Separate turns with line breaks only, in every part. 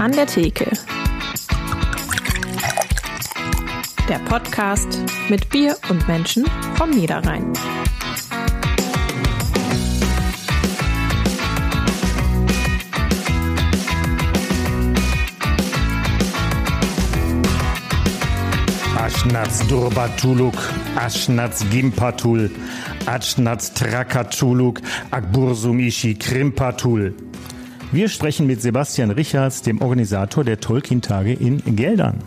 An der Theke. Der Podcast mit Bier und Menschen vom Niederrhein.
Aschnaz Durbatuluk, Aschnaz Gimpatul, Aschnaz Trakatuluk, Akbursumishi Krimpatul. Wir sprechen mit Sebastian Richards, dem Organisator der Tolkien-Tage in Geldern.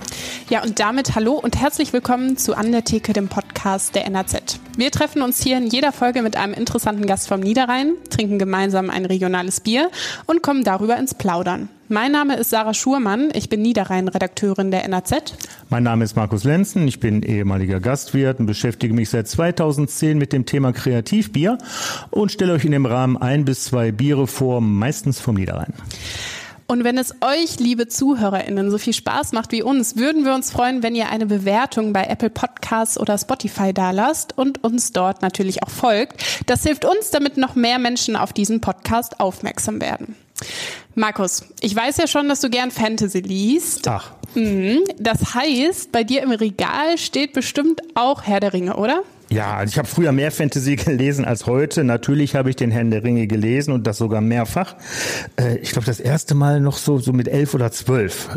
Ja, und damit hallo und herzlich willkommen zu An der Theke, dem Podcast der NRZ. Wir treffen uns hier in jeder Folge mit einem interessanten Gast vom Niederrhein, trinken gemeinsam ein regionales Bier und kommen darüber ins Plaudern. Mein Name ist Sarah Schurmann, ich bin Niederrhein-Redakteurin der NRZ.
Mein Name ist Markus Lenzen, ich bin ehemaliger Gastwirt und beschäftige mich seit 2010 mit dem Thema Kreativbier und stelle euch in dem Rahmen ein bis zwei Biere vor, meistens vom Niederrhein.
Und wenn es euch, liebe ZuhörerInnen, so viel Spaß macht wie uns, würden wir uns freuen, wenn ihr eine Bewertung bei Apple Podcasts oder Spotify dalasst und uns dort natürlich auch folgt. Das hilft uns, damit noch mehr Menschen auf diesen Podcast aufmerksam werden. Markus, ich weiß ja schon, dass du gern Fantasy liest.
Ach.
Mhm. Das heißt, bei dir im Regal steht bestimmt auch Herr der Ringe, oder?
Ja, also ich habe früher mehr Fantasy gelesen als heute. Natürlich habe ich den Herrn der Ringe gelesen und das sogar mehrfach. Äh, ich glaube, das erste Mal noch so, so mit elf oder zwölf.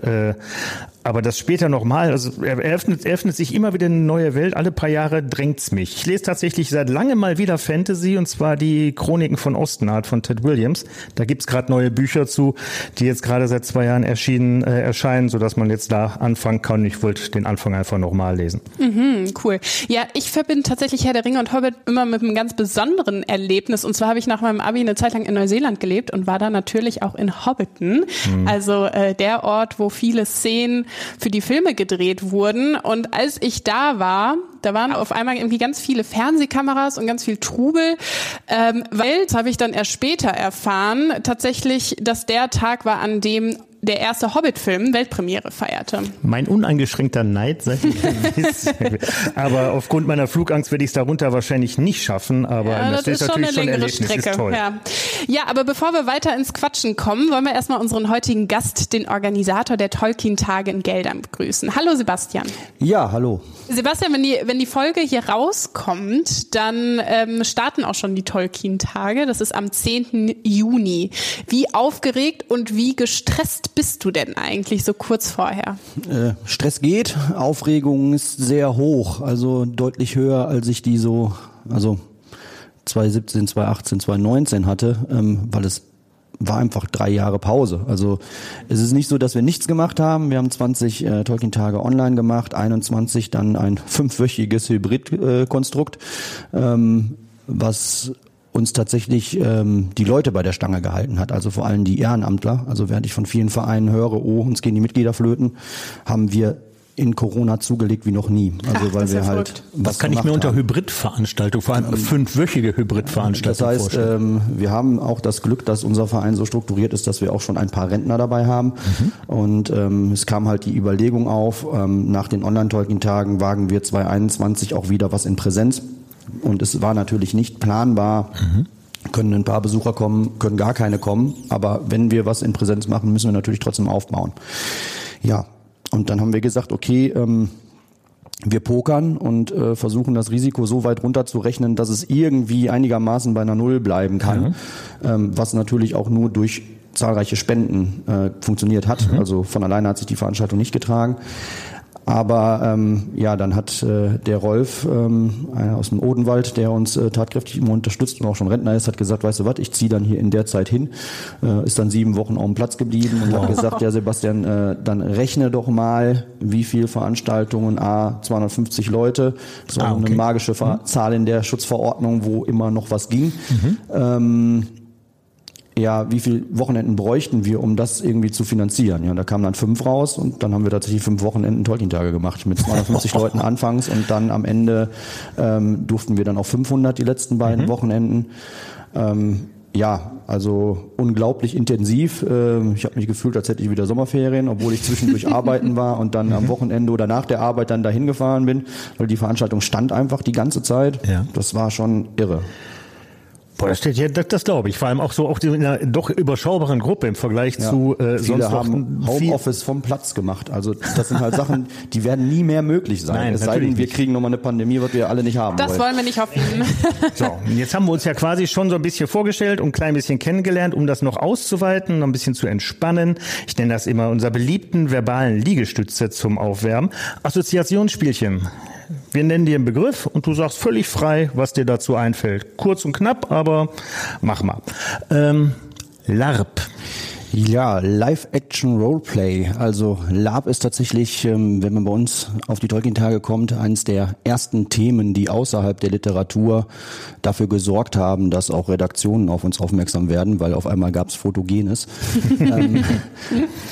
Aber das später nochmal, also er öffnet, öffnet sich immer wieder eine neue Welt. Alle paar Jahre drängt's mich. Ich lese tatsächlich seit langem mal wieder Fantasy und zwar die Chroniken von Ostenart von Ted Williams. Da gibt's gerade neue Bücher zu, die jetzt gerade seit zwei Jahren erschienen äh, erscheinen, so dass man jetzt da anfangen kann. Ich wollte den Anfang einfach nochmal lesen.
Mhm, cool. Ja, ich verbinde tatsächlich Herr der Ringe und Hobbit immer mit einem ganz besonderen Erlebnis. Und zwar habe ich nach meinem Abi eine Zeit lang in Neuseeland gelebt und war da natürlich auch in Hobbiton, mhm. also äh, der Ort, wo viele Szenen für die Filme gedreht wurden. Und als ich da war, da waren auf einmal irgendwie ganz viele Fernsehkameras und ganz viel Trubel, ähm, weil, das habe ich dann erst später erfahren, tatsächlich, dass der Tag war, an dem der erste Hobbit-Film Weltpremiere feierte.
Mein uneingeschränkter Neid seit gewiss. aber aufgrund meiner Flugangst werde ich es darunter wahrscheinlich nicht schaffen. Aber
ja, das, das ist, natürlich schon eine längere schon Strecke. Ist toll. Ja. ja, aber bevor wir weiter ins Quatschen kommen, wollen wir erstmal unseren heutigen Gast, den Organisator der Tolkien-Tage in Geldern, begrüßen. Hallo Sebastian.
Ja, hallo.
Sebastian, wenn die, wenn die Folge hier rauskommt, dann ähm, starten auch schon die Tolkien-Tage. Das ist am 10. Juni. Wie aufgeregt und wie gestresst bist du denn eigentlich so kurz vorher?
Äh, Stress geht, Aufregung ist sehr hoch, also deutlich höher, als ich die so, also 2017, 2018, 2019 hatte, ähm, weil es war einfach drei Jahre Pause. Also es ist nicht so, dass wir nichts gemacht haben. Wir haben 20 äh, Tolkien-Tage online gemacht, 21 dann ein fünfwöchiges Hybrid-Konstrukt, äh, ähm, was uns tatsächlich ähm, die Leute bei der Stange gehalten hat, also vor allem die Ehrenamtler. Also während ich von vielen Vereinen höre, oh, uns gehen die Mitglieder flöten, haben wir in Corona zugelegt wie noch nie. Also Ach, weil wir halt
was, was kann ich mir unter Hybridveranstaltung, vor allem ähm, fünfwöchige Hybridveranstaltung
Das heißt, ähm, wir haben auch das Glück, dass unser Verein so strukturiert ist, dass wir auch schon ein paar Rentner dabei haben. Mhm. Und ähm, es kam halt die Überlegung auf, ähm, nach den Online-Tolkien-Tagen wagen wir 2021 auch wieder was in Präsenz. Und es war natürlich nicht planbar. Mhm können ein paar Besucher kommen, können gar keine kommen. Aber wenn wir was in Präsenz machen, müssen wir natürlich trotzdem aufbauen. Ja, und dann haben wir gesagt, okay, ähm, wir pokern und äh, versuchen das Risiko so weit runterzurechnen, dass es irgendwie einigermaßen bei einer Null bleiben kann, ja. ähm, was natürlich auch nur durch zahlreiche Spenden äh, funktioniert hat. Mhm. Also von alleine hat sich die Veranstaltung nicht getragen. Aber ähm, ja, dann hat äh, der Rolf ähm, einer aus dem Odenwald, der uns äh, tatkräftig immer unterstützt und auch schon Rentner ist, hat gesagt, weißt du was, ich ziehe dann hier in der Zeit hin, äh, ist dann sieben Wochen auf dem Platz geblieben und hat gesagt, ja Sebastian, äh, dann rechne doch mal, wie viel Veranstaltungen, A, 250 Leute, das war ah, okay. eine magische mhm. Zahl in der Schutzverordnung, wo immer noch was ging. Mhm. Ähm, ja, wie viel Wochenenden bräuchten wir, um das irgendwie zu finanzieren? Ja, da kamen dann fünf raus und dann haben wir tatsächlich fünf Wochenenden Tolkien-Tage gemacht mit 250 Leuten anfangs und dann am Ende ähm, durften wir dann auch 500 die letzten beiden mhm. Wochenenden. Ähm, ja, also unglaublich intensiv. Ähm, ich habe mich gefühlt, als hätte ich wieder Sommerferien, obwohl ich zwischendurch arbeiten war und dann am mhm. Wochenende oder nach der Arbeit dann dahin gefahren bin, weil die Veranstaltung stand einfach die ganze Zeit. Ja. Das war schon irre.
Boah, das steht ja, das, das glaube ich. Vor allem auch so auch in einer doch überschaubaren Gruppe im Vergleich
Ja.
zu äh,
Viele
sonst
haben Homeoffice vom Platz gemacht. Also das sind halt Sachen, die werden nie mehr möglich sein.
Nein,
es sei
natürlich
denn, wir
nicht.
kriegen nochmal eine Pandemie, was wir alle nicht haben
Das
wollen.
wollen wir nicht hoffen.
So, und jetzt haben wir uns ja quasi schon so ein bisschen vorgestellt und ein klein bisschen kennengelernt, um das noch auszuweiten, noch ein bisschen zu entspannen. Ich nenne das immer unser beliebten verbalen Liegestütze zum Aufwärmen. Assoziationsspielchen. Wir nennen dir einen Begriff und du sagst völlig frei, was dir dazu einfällt. Kurz und knapp, aber mach mal. Ähm, LARP.
Ja, Live-Action-Roleplay. Also LARP ist tatsächlich, ähm, wenn man bei uns auf die Tolkien-Tage kommt, eines der ersten Themen, die außerhalb der Literatur dafür gesorgt haben, dass auch Redaktionen auf uns aufmerksam werden, weil auf einmal gab es Fotogenes. ähm,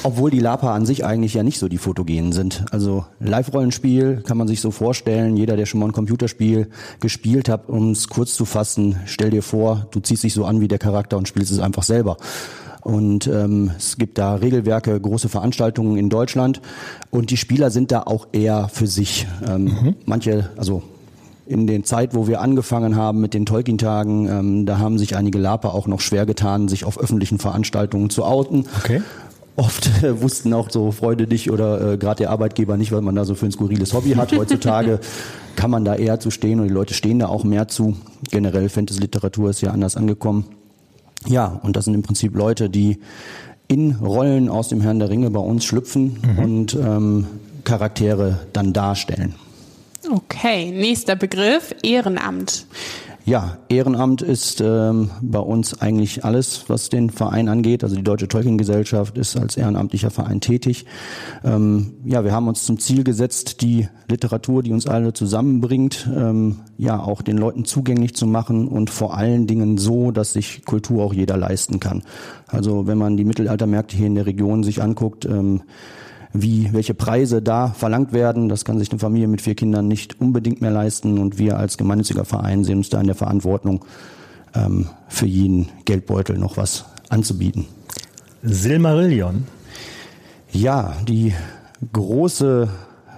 obwohl die LARPer an sich eigentlich ja nicht so die Fotogenen sind. Also Live-Rollenspiel kann man sich so vorstellen, jeder, der schon mal ein Computerspiel gespielt hat, um es kurz zu fassen, stell dir vor, du ziehst dich so an wie der Charakter und spielst es einfach selber. Und ähm, es gibt da Regelwerke, große Veranstaltungen in Deutschland und die Spieler sind da auch eher für sich. Ähm, Manche, also in der Zeit, wo wir angefangen haben mit den Tolkien-Tagen, ähm, da haben sich einige Laper auch noch schwer getan, sich auf öffentlichen Veranstaltungen zu outen.
Okay.
Oft äh, wussten auch so Freunde dich oder äh, gerade der Arbeitgeber nicht, weil man da so für ein skurriles Hobby hat. Heutzutage kann man da eher zu stehen und die Leute stehen da auch mehr zu. Generell Fantasy-Literatur ist ja anders angekommen. Ja, und das sind im Prinzip Leute, die in Rollen aus dem Herrn der Ringe bei uns schlüpfen und ähm, Charaktere dann darstellen.
Okay, nächster Begriff, Ehrenamt.
Ja, Ehrenamt ist ähm, bei uns eigentlich alles, was den Verein angeht. Also die Deutsche Tolkien-Gesellschaft ist als ehrenamtlicher Verein tätig. Ähm, ja, wir haben uns zum Ziel gesetzt, die Literatur, die uns alle zusammenbringt, ähm, ja auch den Leuten zugänglich zu machen und vor allen Dingen so, dass sich Kultur auch jeder leisten kann. Also wenn man die Mittelaltermärkte hier in der Region sich anguckt, ähm, wie, welche Preise da verlangt werden. Das kann sich eine Familie mit vier Kindern nicht unbedingt mehr leisten. Und wir als gemeinnütziger Verein sehen uns da in der Verantwortung, ähm, für jeden Geldbeutel noch was anzubieten.
Silmarillion.
Ja, die große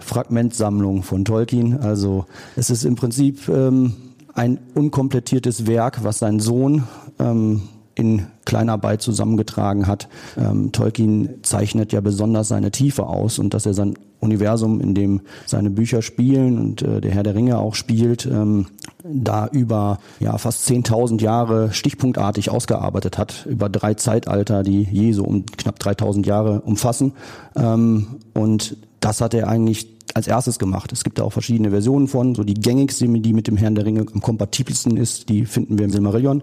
Fragmentsammlung von Tolkien. Also es ist im Prinzip ähm, ein unkomplettiertes Werk, was sein Sohn ähm, in Kleinarbeit zusammengetragen hat. Ähm, Tolkien zeichnet ja besonders seine Tiefe aus und dass er sein Universum, in dem seine Bücher spielen und äh, der Herr der Ringe auch spielt, ähm, da über ja, fast 10.000 Jahre stichpunktartig ausgearbeitet hat, über drei Zeitalter, die je so um knapp 3.000 Jahre umfassen. Ähm, und das hat er eigentlich als erstes gemacht. Es gibt da auch verschiedene Versionen von. So die gängigste, die mit dem Herrn der Ringe am kompatibelsten ist, die finden wir im Silmarillion.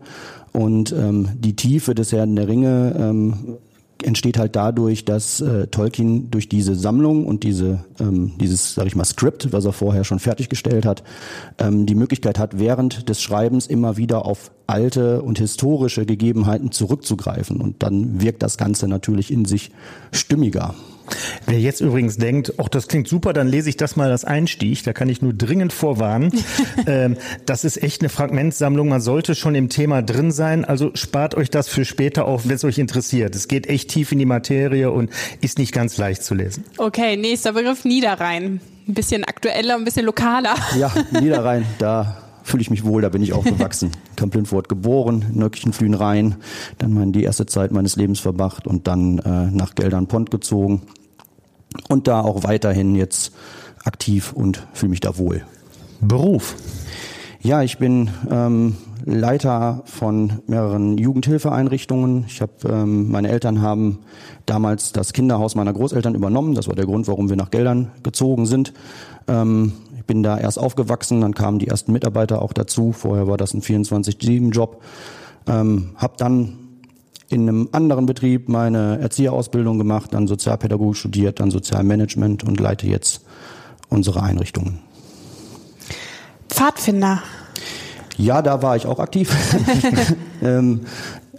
Und ähm, die Tiefe des Herrn der Ringe ähm, entsteht halt dadurch, dass äh, Tolkien durch diese Sammlung und diese ähm, dieses, sag ich mal, Skript, was er vorher schon fertiggestellt hat, ähm, die Möglichkeit hat, während des Schreibens immer wieder auf alte und historische Gegebenheiten zurückzugreifen. Und dann wirkt das Ganze natürlich in sich stimmiger.
Wer jetzt übrigens denkt, ach, das klingt super, dann lese ich das mal als Einstieg, da kann ich nur dringend vorwarnen. ähm, das ist echt eine Fragmentsammlung, man sollte schon im Thema drin sein, also spart euch das für später auf, wenn es euch interessiert. Es geht echt tief in die Materie und ist nicht ganz leicht zu lesen.
Okay, nächster Begriff, Niederrhein. Ein bisschen aktueller, ein bisschen lokaler.
Ja, Niederrhein, da fühle ich mich wohl, da bin ich aufgewachsen. Kamp-Lindfort geboren, Nöckchen Rhein, dann mein, die erste Zeit meines Lebens verbracht und dann äh, nach Geldern-Pont gezogen und da auch weiterhin jetzt aktiv und fühle mich da wohl.
Beruf.
Ja, ich bin ähm, Leiter von mehreren Jugendhilfeeinrichtungen. Ich habe, ähm, meine Eltern haben damals das Kinderhaus meiner Großeltern übernommen. Das war der Grund, warum wir nach Geldern gezogen sind. Ähm, ich bin da erst aufgewachsen, dann kamen die ersten Mitarbeiter auch dazu. Vorher war das ein 24-7-Job. Ähm, habe dann in einem anderen Betrieb meine Erzieherausbildung gemacht, dann Sozialpädagogik studiert, dann Sozialmanagement und leite jetzt unsere Einrichtungen.
Pfadfinder.
Ja, da war ich auch aktiv. ähm,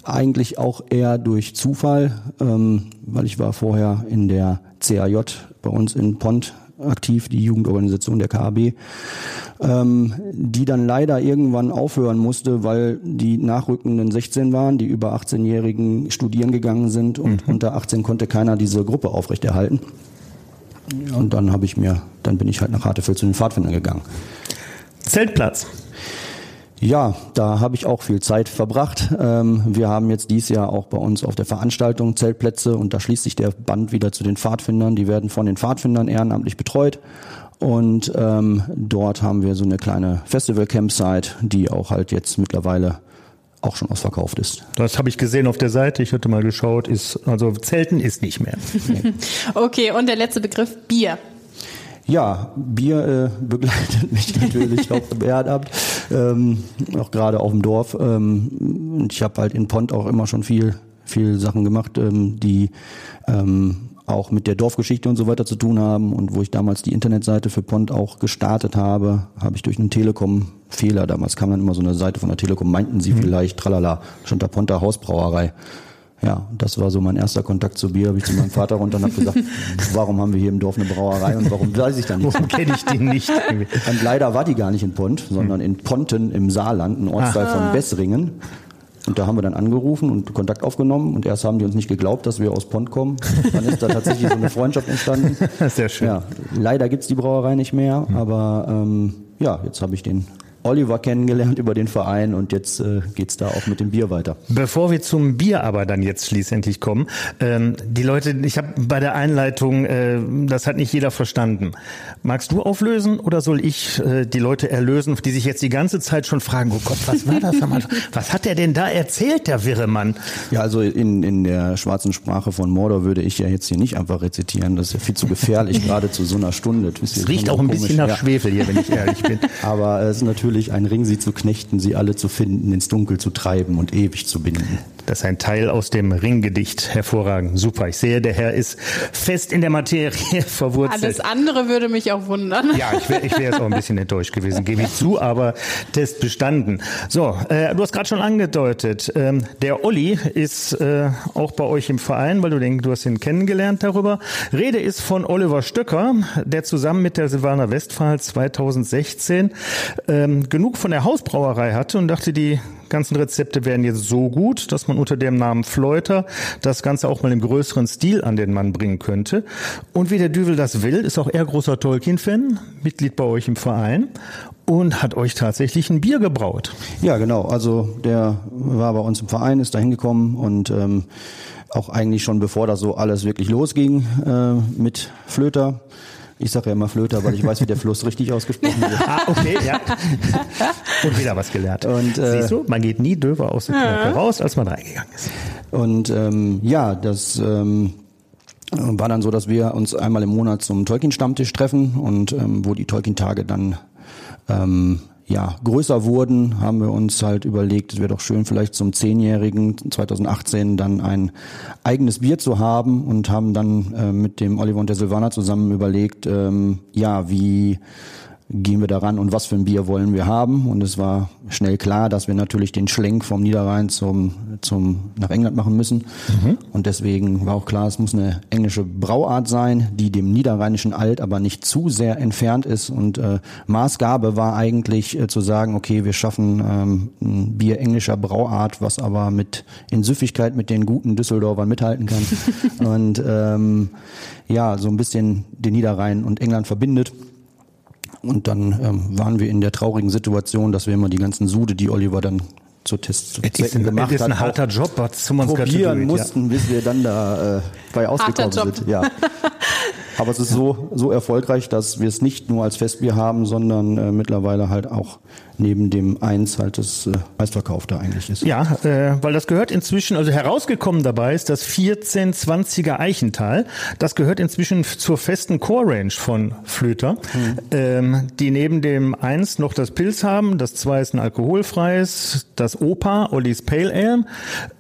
eigentlich auch eher durch Zufall, ähm, weil ich war vorher in der CAJ bei uns in Pont aktiv, die Jugendorganisation der KAB, ähm, die dann leider irgendwann aufhören musste, weil die Nachrückenden 16 waren, die über 18-Jährigen studieren gegangen sind und unter 18 konnte keiner diese Gruppe aufrechterhalten. Und dann habe ich mir, dann bin ich halt nach Hartefeld zu den Pfadfindern gegangen.
Zeltplatz.
Ja, da habe ich auch viel Zeit verbracht. Ähm, wir haben jetzt dieses Jahr auch bei uns auf der Veranstaltung Zeltplätze und da schließt sich der Band wieder zu den Pfadfindern. Die werden von den Pfadfindern ehrenamtlich betreut. Und ähm, dort haben wir so eine kleine Festival-Campsite, die auch halt jetzt mittlerweile auch schon ausverkauft ist.
Das habe ich gesehen auf der Seite. Ich hatte mal geschaut. Ist also Zelten ist nicht mehr.
okay, und der letzte Begriff Bier.
Ja, Bier äh, begleitet mich natürlich auf dem Ehrenamt, ähm, auch gerade auf dem Dorf. Ähm, ich habe halt in Pont auch immer schon viel, viel Sachen gemacht, ähm, die ähm, auch mit der Dorfgeschichte und so weiter zu tun haben. Und wo ich damals die Internetseite für Pont auch gestartet habe, habe ich durch einen Telekom-Fehler, damals kam dann immer so eine Seite von der Telekom, meinten sie mhm. vielleicht, tralala, stand da Ponter Hausbrauerei. Ja, das war so mein erster Kontakt zu Bier. Habe ich zu meinem Vater runter und habe gesagt, warum haben wir hier im Dorf eine Brauerei und warum weiß ich da nicht?
Warum kenne ich die nicht?
und leider war die gar nicht in Pont, sondern in Ponten im Saarland, ein Ortsteil Aha. von Bessringen. Und da haben wir dann angerufen und Kontakt aufgenommen und erst haben die uns nicht geglaubt, dass wir aus Pont kommen. Dann ist da tatsächlich so eine Freundschaft entstanden.
Sehr schön.
Ja, leider gibt's die Brauerei nicht mehr, aber ähm, ja, jetzt habe ich den Oliver kennengelernt über den Verein und jetzt äh, geht's da auch mit dem Bier weiter.
Bevor wir zum Bier aber dann jetzt schließlich kommen, ähm, die Leute, ich habe bei der Einleitung, äh, das hat nicht jeder verstanden. Magst du auflösen oder soll ich äh, die Leute erlösen, die sich jetzt die ganze Zeit schon fragen, oh Gott, was war das? was hat der denn da erzählt, der wirre Mann?
Ja, also in, in der schwarzen Sprache von Mordor würde ich ja jetzt hier nicht einfach rezitieren. Das ist ja viel zu gefährlich, gerade zu so einer Stunde.
Es riecht auch ein bisschen nach ja. Schwefel hier, wenn ich ehrlich bin.
Aber es ist natürlich natürlich ein Ring, sie zu knechten, sie alle zu finden, ins Dunkel zu treiben und ewig zu binden.
Das ist ein Teil aus dem Ringgedicht. Hervorragend. Super. Ich sehe, der Herr ist fest in der Materie verwurzelt.
Alles andere würde mich auch wundern.
Ja, ich wäre ich wär jetzt auch ein bisschen enttäuscht gewesen, gebe ich zu, aber Test bestanden. So, äh, du hast gerade schon angedeutet, ähm, der Olli ist äh, auch bei euch im Verein, weil du denkst, du hast ihn kennengelernt darüber. Rede ist von Oliver Stöcker, der zusammen mit der Silvaner Westphal 2016 ähm, genug von der Hausbrauerei hatte und dachte, die ganzen Rezepte wären jetzt so gut, dass man unter dem Namen Fleuter das Ganze auch mal im größeren Stil an den Mann bringen könnte. Und wie der Düvel das will, ist auch er großer Tolkien-Fan, Mitglied bei euch im Verein und hat euch tatsächlich ein Bier gebraut.
Ja, genau. Also der war bei uns im Verein, ist da hingekommen und ähm, auch eigentlich schon bevor das so alles wirklich losging äh, mit Flöter ich sage ja immer Flöter, weil ich weiß, wie der Fluss richtig ausgesprochen wird.
ah, okay, ja. Und wieder was gelernt. Und, äh, Siehst du, man geht nie döver aus der Kneipe raus, als man reingegangen ist.
Und ähm, ja, das ähm, war dann so, dass wir uns einmal im Monat zum Tolkien-Stammtisch treffen und ähm, wo die Tolkien-Tage dann ähm, ja, größer wurden, haben wir uns halt überlegt, es wäre doch schön, vielleicht zum Zehnjährigen 2018 dann ein eigenes Bier zu haben und haben dann äh, mit dem Oliver und der Silvana zusammen überlegt, ähm, ja, wie gehen wir daran und was für ein Bier wollen wir haben. Und es war schnell klar, dass wir natürlich den Schlenk vom Niederrhein zum, zum nach England machen müssen. Mhm. Und deswegen war auch klar, es muss eine englische Brauart sein, die dem niederrheinischen Alt aber nicht zu sehr entfernt ist. Und äh, Maßgabe war eigentlich äh, zu sagen, okay, wir schaffen ähm, ein Bier englischer Brauart, was aber mit in Süffigkeit mit den guten Düsseldorfern mithalten kann. und ähm, ja, so ein bisschen den Niederrhein und England verbindet. Und dann ähm, waren wir in der traurigen Situation, dass wir immer die ganzen Sude, die Oliver dann zur Test zu
Zwecken gemacht hat. Das ist ein harter Job,
was probieren mussten, ja. bis wir dann da äh, bei ausgekommen sind. Ja. Aber es ist so, so erfolgreich, dass wir es nicht nur als Festbier haben, sondern äh, mittlerweile halt auch neben dem Eins halt das äh, meistverkaufte eigentlich ist.
Ja, äh, weil das gehört inzwischen, also herausgekommen dabei ist das 1420er Eichental. Das gehört inzwischen zur festen Core-Range von Flöter, mhm. ähm, die neben dem Eins noch das Pilz haben, das Zwei ist ein alkoholfreies, das Opa, Ollis Pale Ale.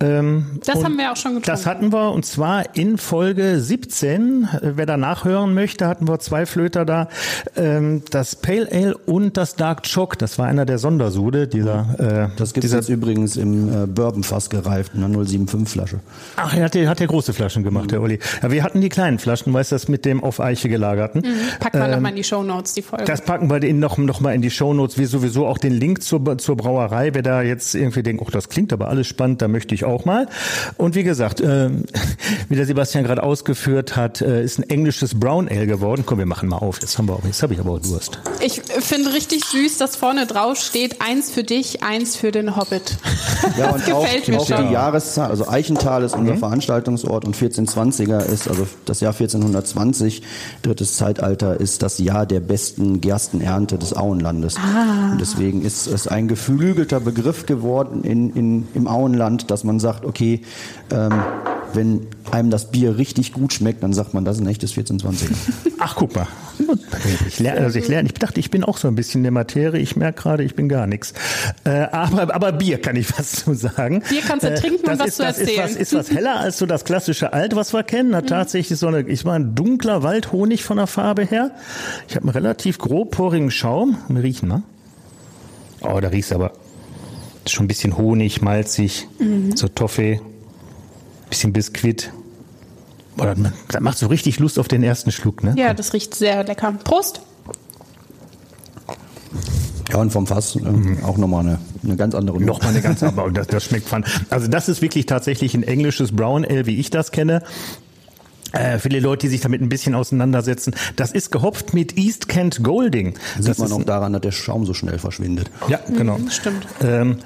Ähm, das haben wir auch schon getrunken.
Das hatten wir und zwar in Folge 17. Wer danach hören möchte, hatten wir zwei Flöter da. Ähm, das Pale Ale und das Dark Choc, das war einer der Sondersude dieser.
Äh, das gibt es jetzt übrigens im äh, Bourbonfass gereift, in einer 075 Flasche.
Ach, er hat, hat ja große Flaschen gemacht, mhm. der Uli. Ja, wir hatten die kleinen Flaschen, weißt du, das mit dem auf Eiche gelagerten. Mhm.
Packen wir ähm, nochmal in die Shownotes, die Folge.
Das packen wir in, noch, noch mal in die Shownotes, wie sowieso auch den Link zur, zur Brauerei. Wer da jetzt irgendwie denkt, oh, das klingt aber alles spannend, da möchte ich auch mal. Und wie gesagt, äh, wie der Sebastian gerade ausgeführt hat, äh, ist ein englisches Brown Ale geworden. Komm, wir machen mal auf. Jetzt haben wir auch, jetzt habe ich aber auch Durst.
Ich finde richtig süß, dass vorne drauf steht, eins für dich, eins für den Hobbit.
Ja, und auch,
gefällt mir
auch
schon.
die Jahreszahl, also Eichenthal ist unser Veranstaltungsort und 1420er ist, also das Jahr 1420, drittes Zeitalter, ist das Jahr der besten Gerstenernte des Auenlandes. Und deswegen ist es ein geflügelter Begriff geworden in, in, im Auenland, dass man sagt, okay, ähm, wenn einem das Bier richtig gut schmeckt, dann sagt man, das ist ein echtes 1420er.
Ach, guck mal. Ich lerne, also ich lerne. Ich dachte, ich bin auch so ein bisschen in der Materie. Ich merke gerade, ich bin gar nichts. Äh, aber, aber Bier kann ich was zu sagen.
Bier kannst du trinken und
das
was
ist,
zu
das ist
erzählen.
was, ist was heller als so das klassische Alt, was wir kennen. Hat tatsächlich so eine, ich war ein dunkler Waldhonig von der Farbe her. Ich habe einen relativ grobporigen Schaum. Wir riechen mal. Oh, da riecht's aber schon ein bisschen Honig, malzig, so Toffee, bisschen Biskuit. Boah, das, macht so richtig Lust auf den ersten Schluck, ne?
Ja, das riecht sehr lecker. Prost!
Ja, und vom Fass ähm, auch nochmal eine, eine ganz andere
Noch mal eine ganz aber das, das schmeckt fan. Also das ist wirklich tatsächlich ein englisches Brown Ale, wie ich das kenne. Äh, die Leute, die sich damit ein bisschen auseinandersetzen, das ist gehopft mit East Kent Golding.
Sieht
Das
man
ist
auch daran, dass der Schaum so schnell verschwindet.
Ja, genau.
stimmt.
Ähm,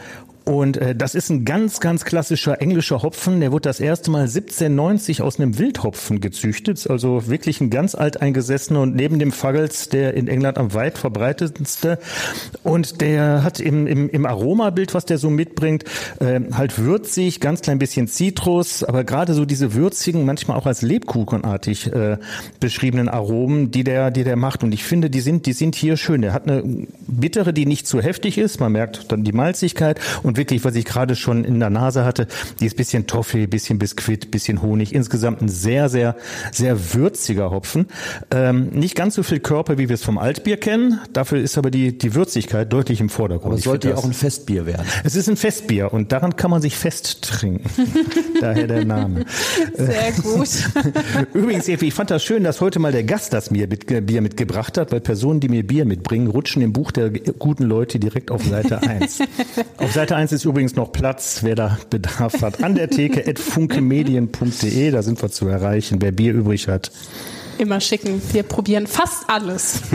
und äh, das ist ein ganz, ganz klassischer englischer Hopfen. Der wurde das erste Mal 1790 aus einem Wildhopfen gezüchtet. Also wirklich ein ganz alteingesessener und neben dem Fuggles der in England am weit verbreitetste. Und der hat im, im, im Aromabild, was der so mitbringt, äh, halt würzig, ganz klein bisschen Zitrus, aber gerade so diese würzigen, manchmal auch als Lebkuchenartig äh, beschriebenen Aromen, die der, die der macht. Und ich finde, die sind, die sind hier schön. Der hat eine bittere, die nicht zu heftig ist. Man merkt dann die Malzigkeit und wirklich, was ich gerade schon in der Nase hatte, die ist bisschen Toffee, bisschen Biskuit, bisschen Honig. Insgesamt ein sehr, sehr, sehr würziger Hopfen. Ähm, nicht ganz so viel Körper, wie wir es vom Altbier kennen. Dafür ist aber die, die Würzigkeit deutlich im Vordergrund.
Aber es
Ich
sollte ja auch ein Festbier werden.
es ist ein Festbier und daran kann man sich festtrinken. Daher der Name.
Sehr gut.
Übrigens, Evi, ich fand das schön, dass heute mal der Gast das mir mit, Bier mitgebracht hat, weil Personen, die mir Bier mitbringen, rutschen im Buch der guten Leute direkt auf Seite 1. auf Seite 1 ist übrigens noch Platz, wer da Bedarf hat. An der Theke at funkemedien.de, da sind wir zu erreichen, wer Bier übrig hat.
Immer schicken. Wir probieren fast alles.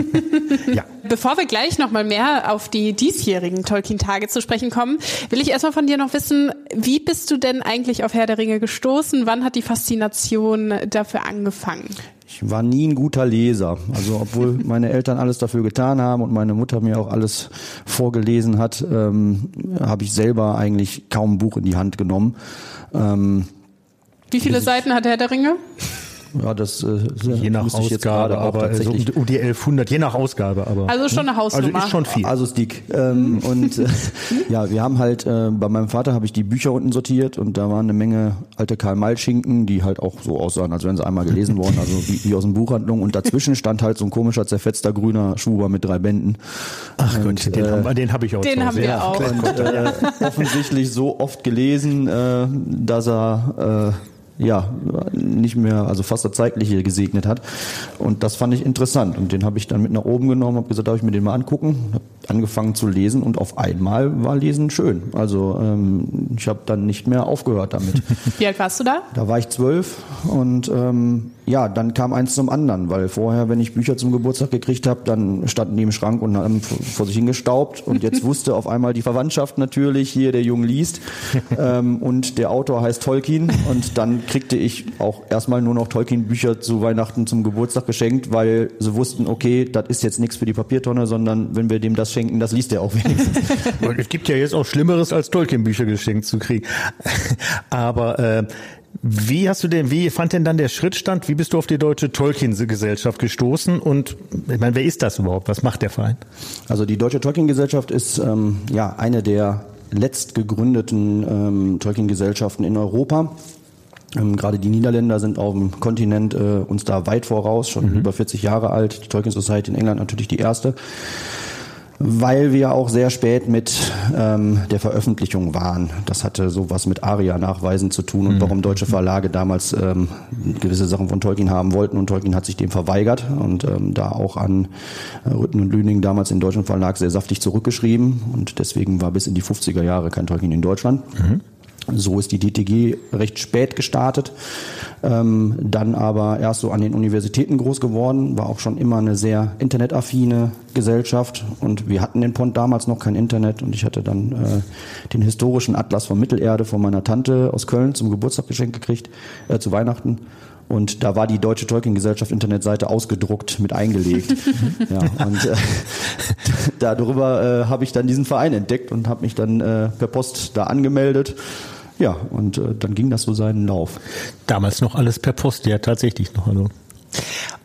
Ja.
Bevor wir gleich noch mal mehr auf die diesjährigen Tolkien-Tage zu sprechen kommen, will ich erstmal von dir noch wissen, wie bist du denn eigentlich auf Herr der Ringe gestoßen? Wann hat die Faszination dafür angefangen?
Ich war nie ein guter Leser. Also obwohl meine Eltern alles dafür getan haben und meine Mutter mir auch alles vorgelesen hat, ähm, habe ich selber eigentlich kaum ein Buch in die Hand genommen. Ähm,
Wie viele Seiten hat Herr der Ringe?
Ja, das äh,
Je nach
ich jetzt
Ausgabe,
gerade
aber äh, so
tatsächlich
um, um die 1100, je nach Ausgabe, aber.
Also schon eine
also
Hausnummer.
ist schon viel.
Also ist dick. Ähm, und äh, ja, wir haben halt, äh, bei meinem Vater habe ich die Bücher unten sortiert und da waren eine Menge alte Karl-May-Schinken, die halt auch so aussahen, als wären sie einmal gelesen worden, also wie, wie aus den Buchhandlungen. Und dazwischen stand halt so ein komischer, zerfetzter grüner Schuber mit drei Bänden.
Ach
und,
Gott, den,
äh,
haben, wir- den habe ich auch
den haben wir
Ja.
auch.
und äh, offensichtlich so oft gelesen, äh, dass er äh, ja nicht mehr, also fast das Zeitliche gesegnet hat. Und das fand ich interessant. Und den habe ich dann mit nach oben genommen, habe gesagt, darf ich mir den mal angucken? Hab angefangen zu lesen und auf einmal war Lesen schön. Also ähm, ich habe dann nicht mehr aufgehört damit.
Wie alt warst du da?
Da war ich zwölf und ähm, ja, dann kam eins zum anderen, weil vorher, wenn ich Bücher zum Geburtstag gekriegt habe, dann standen die im Schrank und haben vor sich hingestaubt und jetzt wusste auf einmal die Verwandtschaft natürlich, hier der Junge liest ähm, und der Autor heißt Tolkien und dann kriegte ich auch erstmal nur noch Tolkien-Bücher zu Weihnachten zum Geburtstag geschenkt, weil sie wussten, okay, das ist jetzt nichts für die Papiertonne, sondern wenn wir dem das schenken, das liest er auch wenigstens.
Und es gibt ja jetzt auch Schlimmeres, als Tolkien-Bücher geschenkt zu kriegen. Aber äh, wie hast du denn, wie fand denn dann der Schritt stand? Wie bist du auf die deutsche Tolkien-Gesellschaft gestoßen? Und ich meine, wer ist das überhaupt? Was macht der Verein?
Also die Deutsche Tolkien-Gesellschaft ist ähm, ja eine der letzt gegründeten ähm, Tolkien-Gesellschaften in Europa. Ähm, Gerade die Niederländer sind auf dem Kontinent äh, uns da weit voraus, schon über 40 Jahre alt. Die Tolkien Society in England natürlich die erste. Weil wir auch sehr spät mit ähm, der Veröffentlichung waren. Das hatte sowas mit ARIA-Nachweisen zu tun und warum deutsche Verlage damals ähm, gewisse Sachen von Tolkien haben wollten und Tolkien hat sich dem verweigert und ähm, da auch an äh, Rütten und Lüning damals den deutschen Verlag sehr saftig zurückgeschrieben und deswegen war bis in die 50er Jahre kein Tolkien in Deutschland. So ist die DTG recht spät gestartet, ähm, dann aber erst so an den Universitäten groß geworden, war auch schon immer eine sehr internetaffine Gesellschaft und wir hatten in Pont damals noch kein Internet und ich hatte dann äh, den historischen Atlas von Mittelerde von meiner Tante aus Köln zum Geburtstag geschenkt gekriegt, äh, zu Weihnachten. Und da war die Deutsche Tolkien-Gesellschaft Internetseite ausgedruckt mit eingelegt. ja, und äh, darüber äh, habe ich dann diesen Verein entdeckt und habe mich dann äh, per Post da angemeldet ja, und äh, dann ging das so seinen Lauf.
Damals noch alles per Post, ja tatsächlich noch. Also.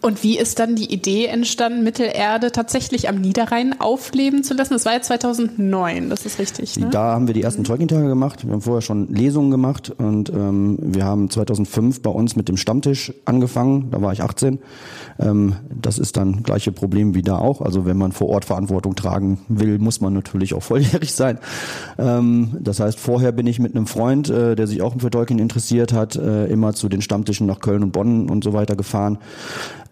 Und wie ist dann die Idee entstanden, Mittelerde tatsächlich am Niederrhein aufleben zu lassen? Das war ja 2009, das ist richtig. Ne?
Da haben wir die ersten Tolkien-Tage gemacht. Wir haben vorher schon Lesungen gemacht und ähm, wir haben 2005 bei uns mit dem Stammtisch angefangen. Da war ich 18. Ähm, das ist dann gleiche Problem wie da auch. Also wenn man vor Ort Verantwortung tragen will, muss man natürlich auch volljährig sein. Ähm, das heißt, vorher bin ich mit einem Freund, äh, der sich auch für Tolkien interessiert hat, äh, immer zu den Stammtischen nach Köln und Bonn und so weiter gefahren.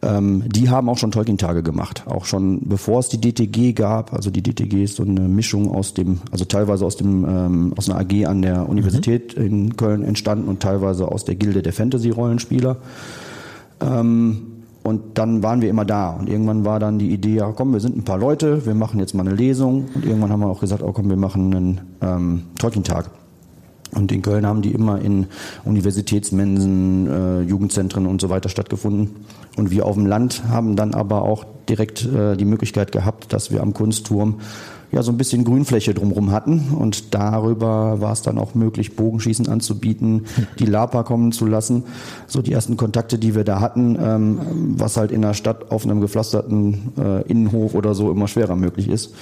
Ähm, die haben auch schon Tolkien-Tage gemacht, auch schon bevor es die DTG gab. Also die DTG ist so eine Mischung aus dem, also teilweise aus dem ähm, aus einer AG an der Universität mhm. in Köln entstanden und teilweise aus der Gilde der Fantasy-Rollenspieler. Ähm, und dann waren wir immer da. Und irgendwann war dann die Idee, ja komm, wir sind ein paar Leute, wir machen jetzt mal eine Lesung. Und irgendwann haben wir auch gesagt, oh komm, wir machen einen ähm, Tolkien-Tag. Und in Köln haben die immer in Universitätsmensen, äh, Jugendzentren und so weiter stattgefunden. Und wir auf dem Land haben dann aber auch direkt äh, die Möglichkeit gehabt, dass wir am Kunstturm ja so ein bisschen Grünfläche drumherum hatten und darüber war es dann auch möglich, Bogenschießen anzubieten, die Lapa kommen zu lassen. So die ersten Kontakte, die wir da hatten, ähm, was halt in der Stadt auf einem gepflasterten äh, Innenhof oder so immer schwerer möglich ist.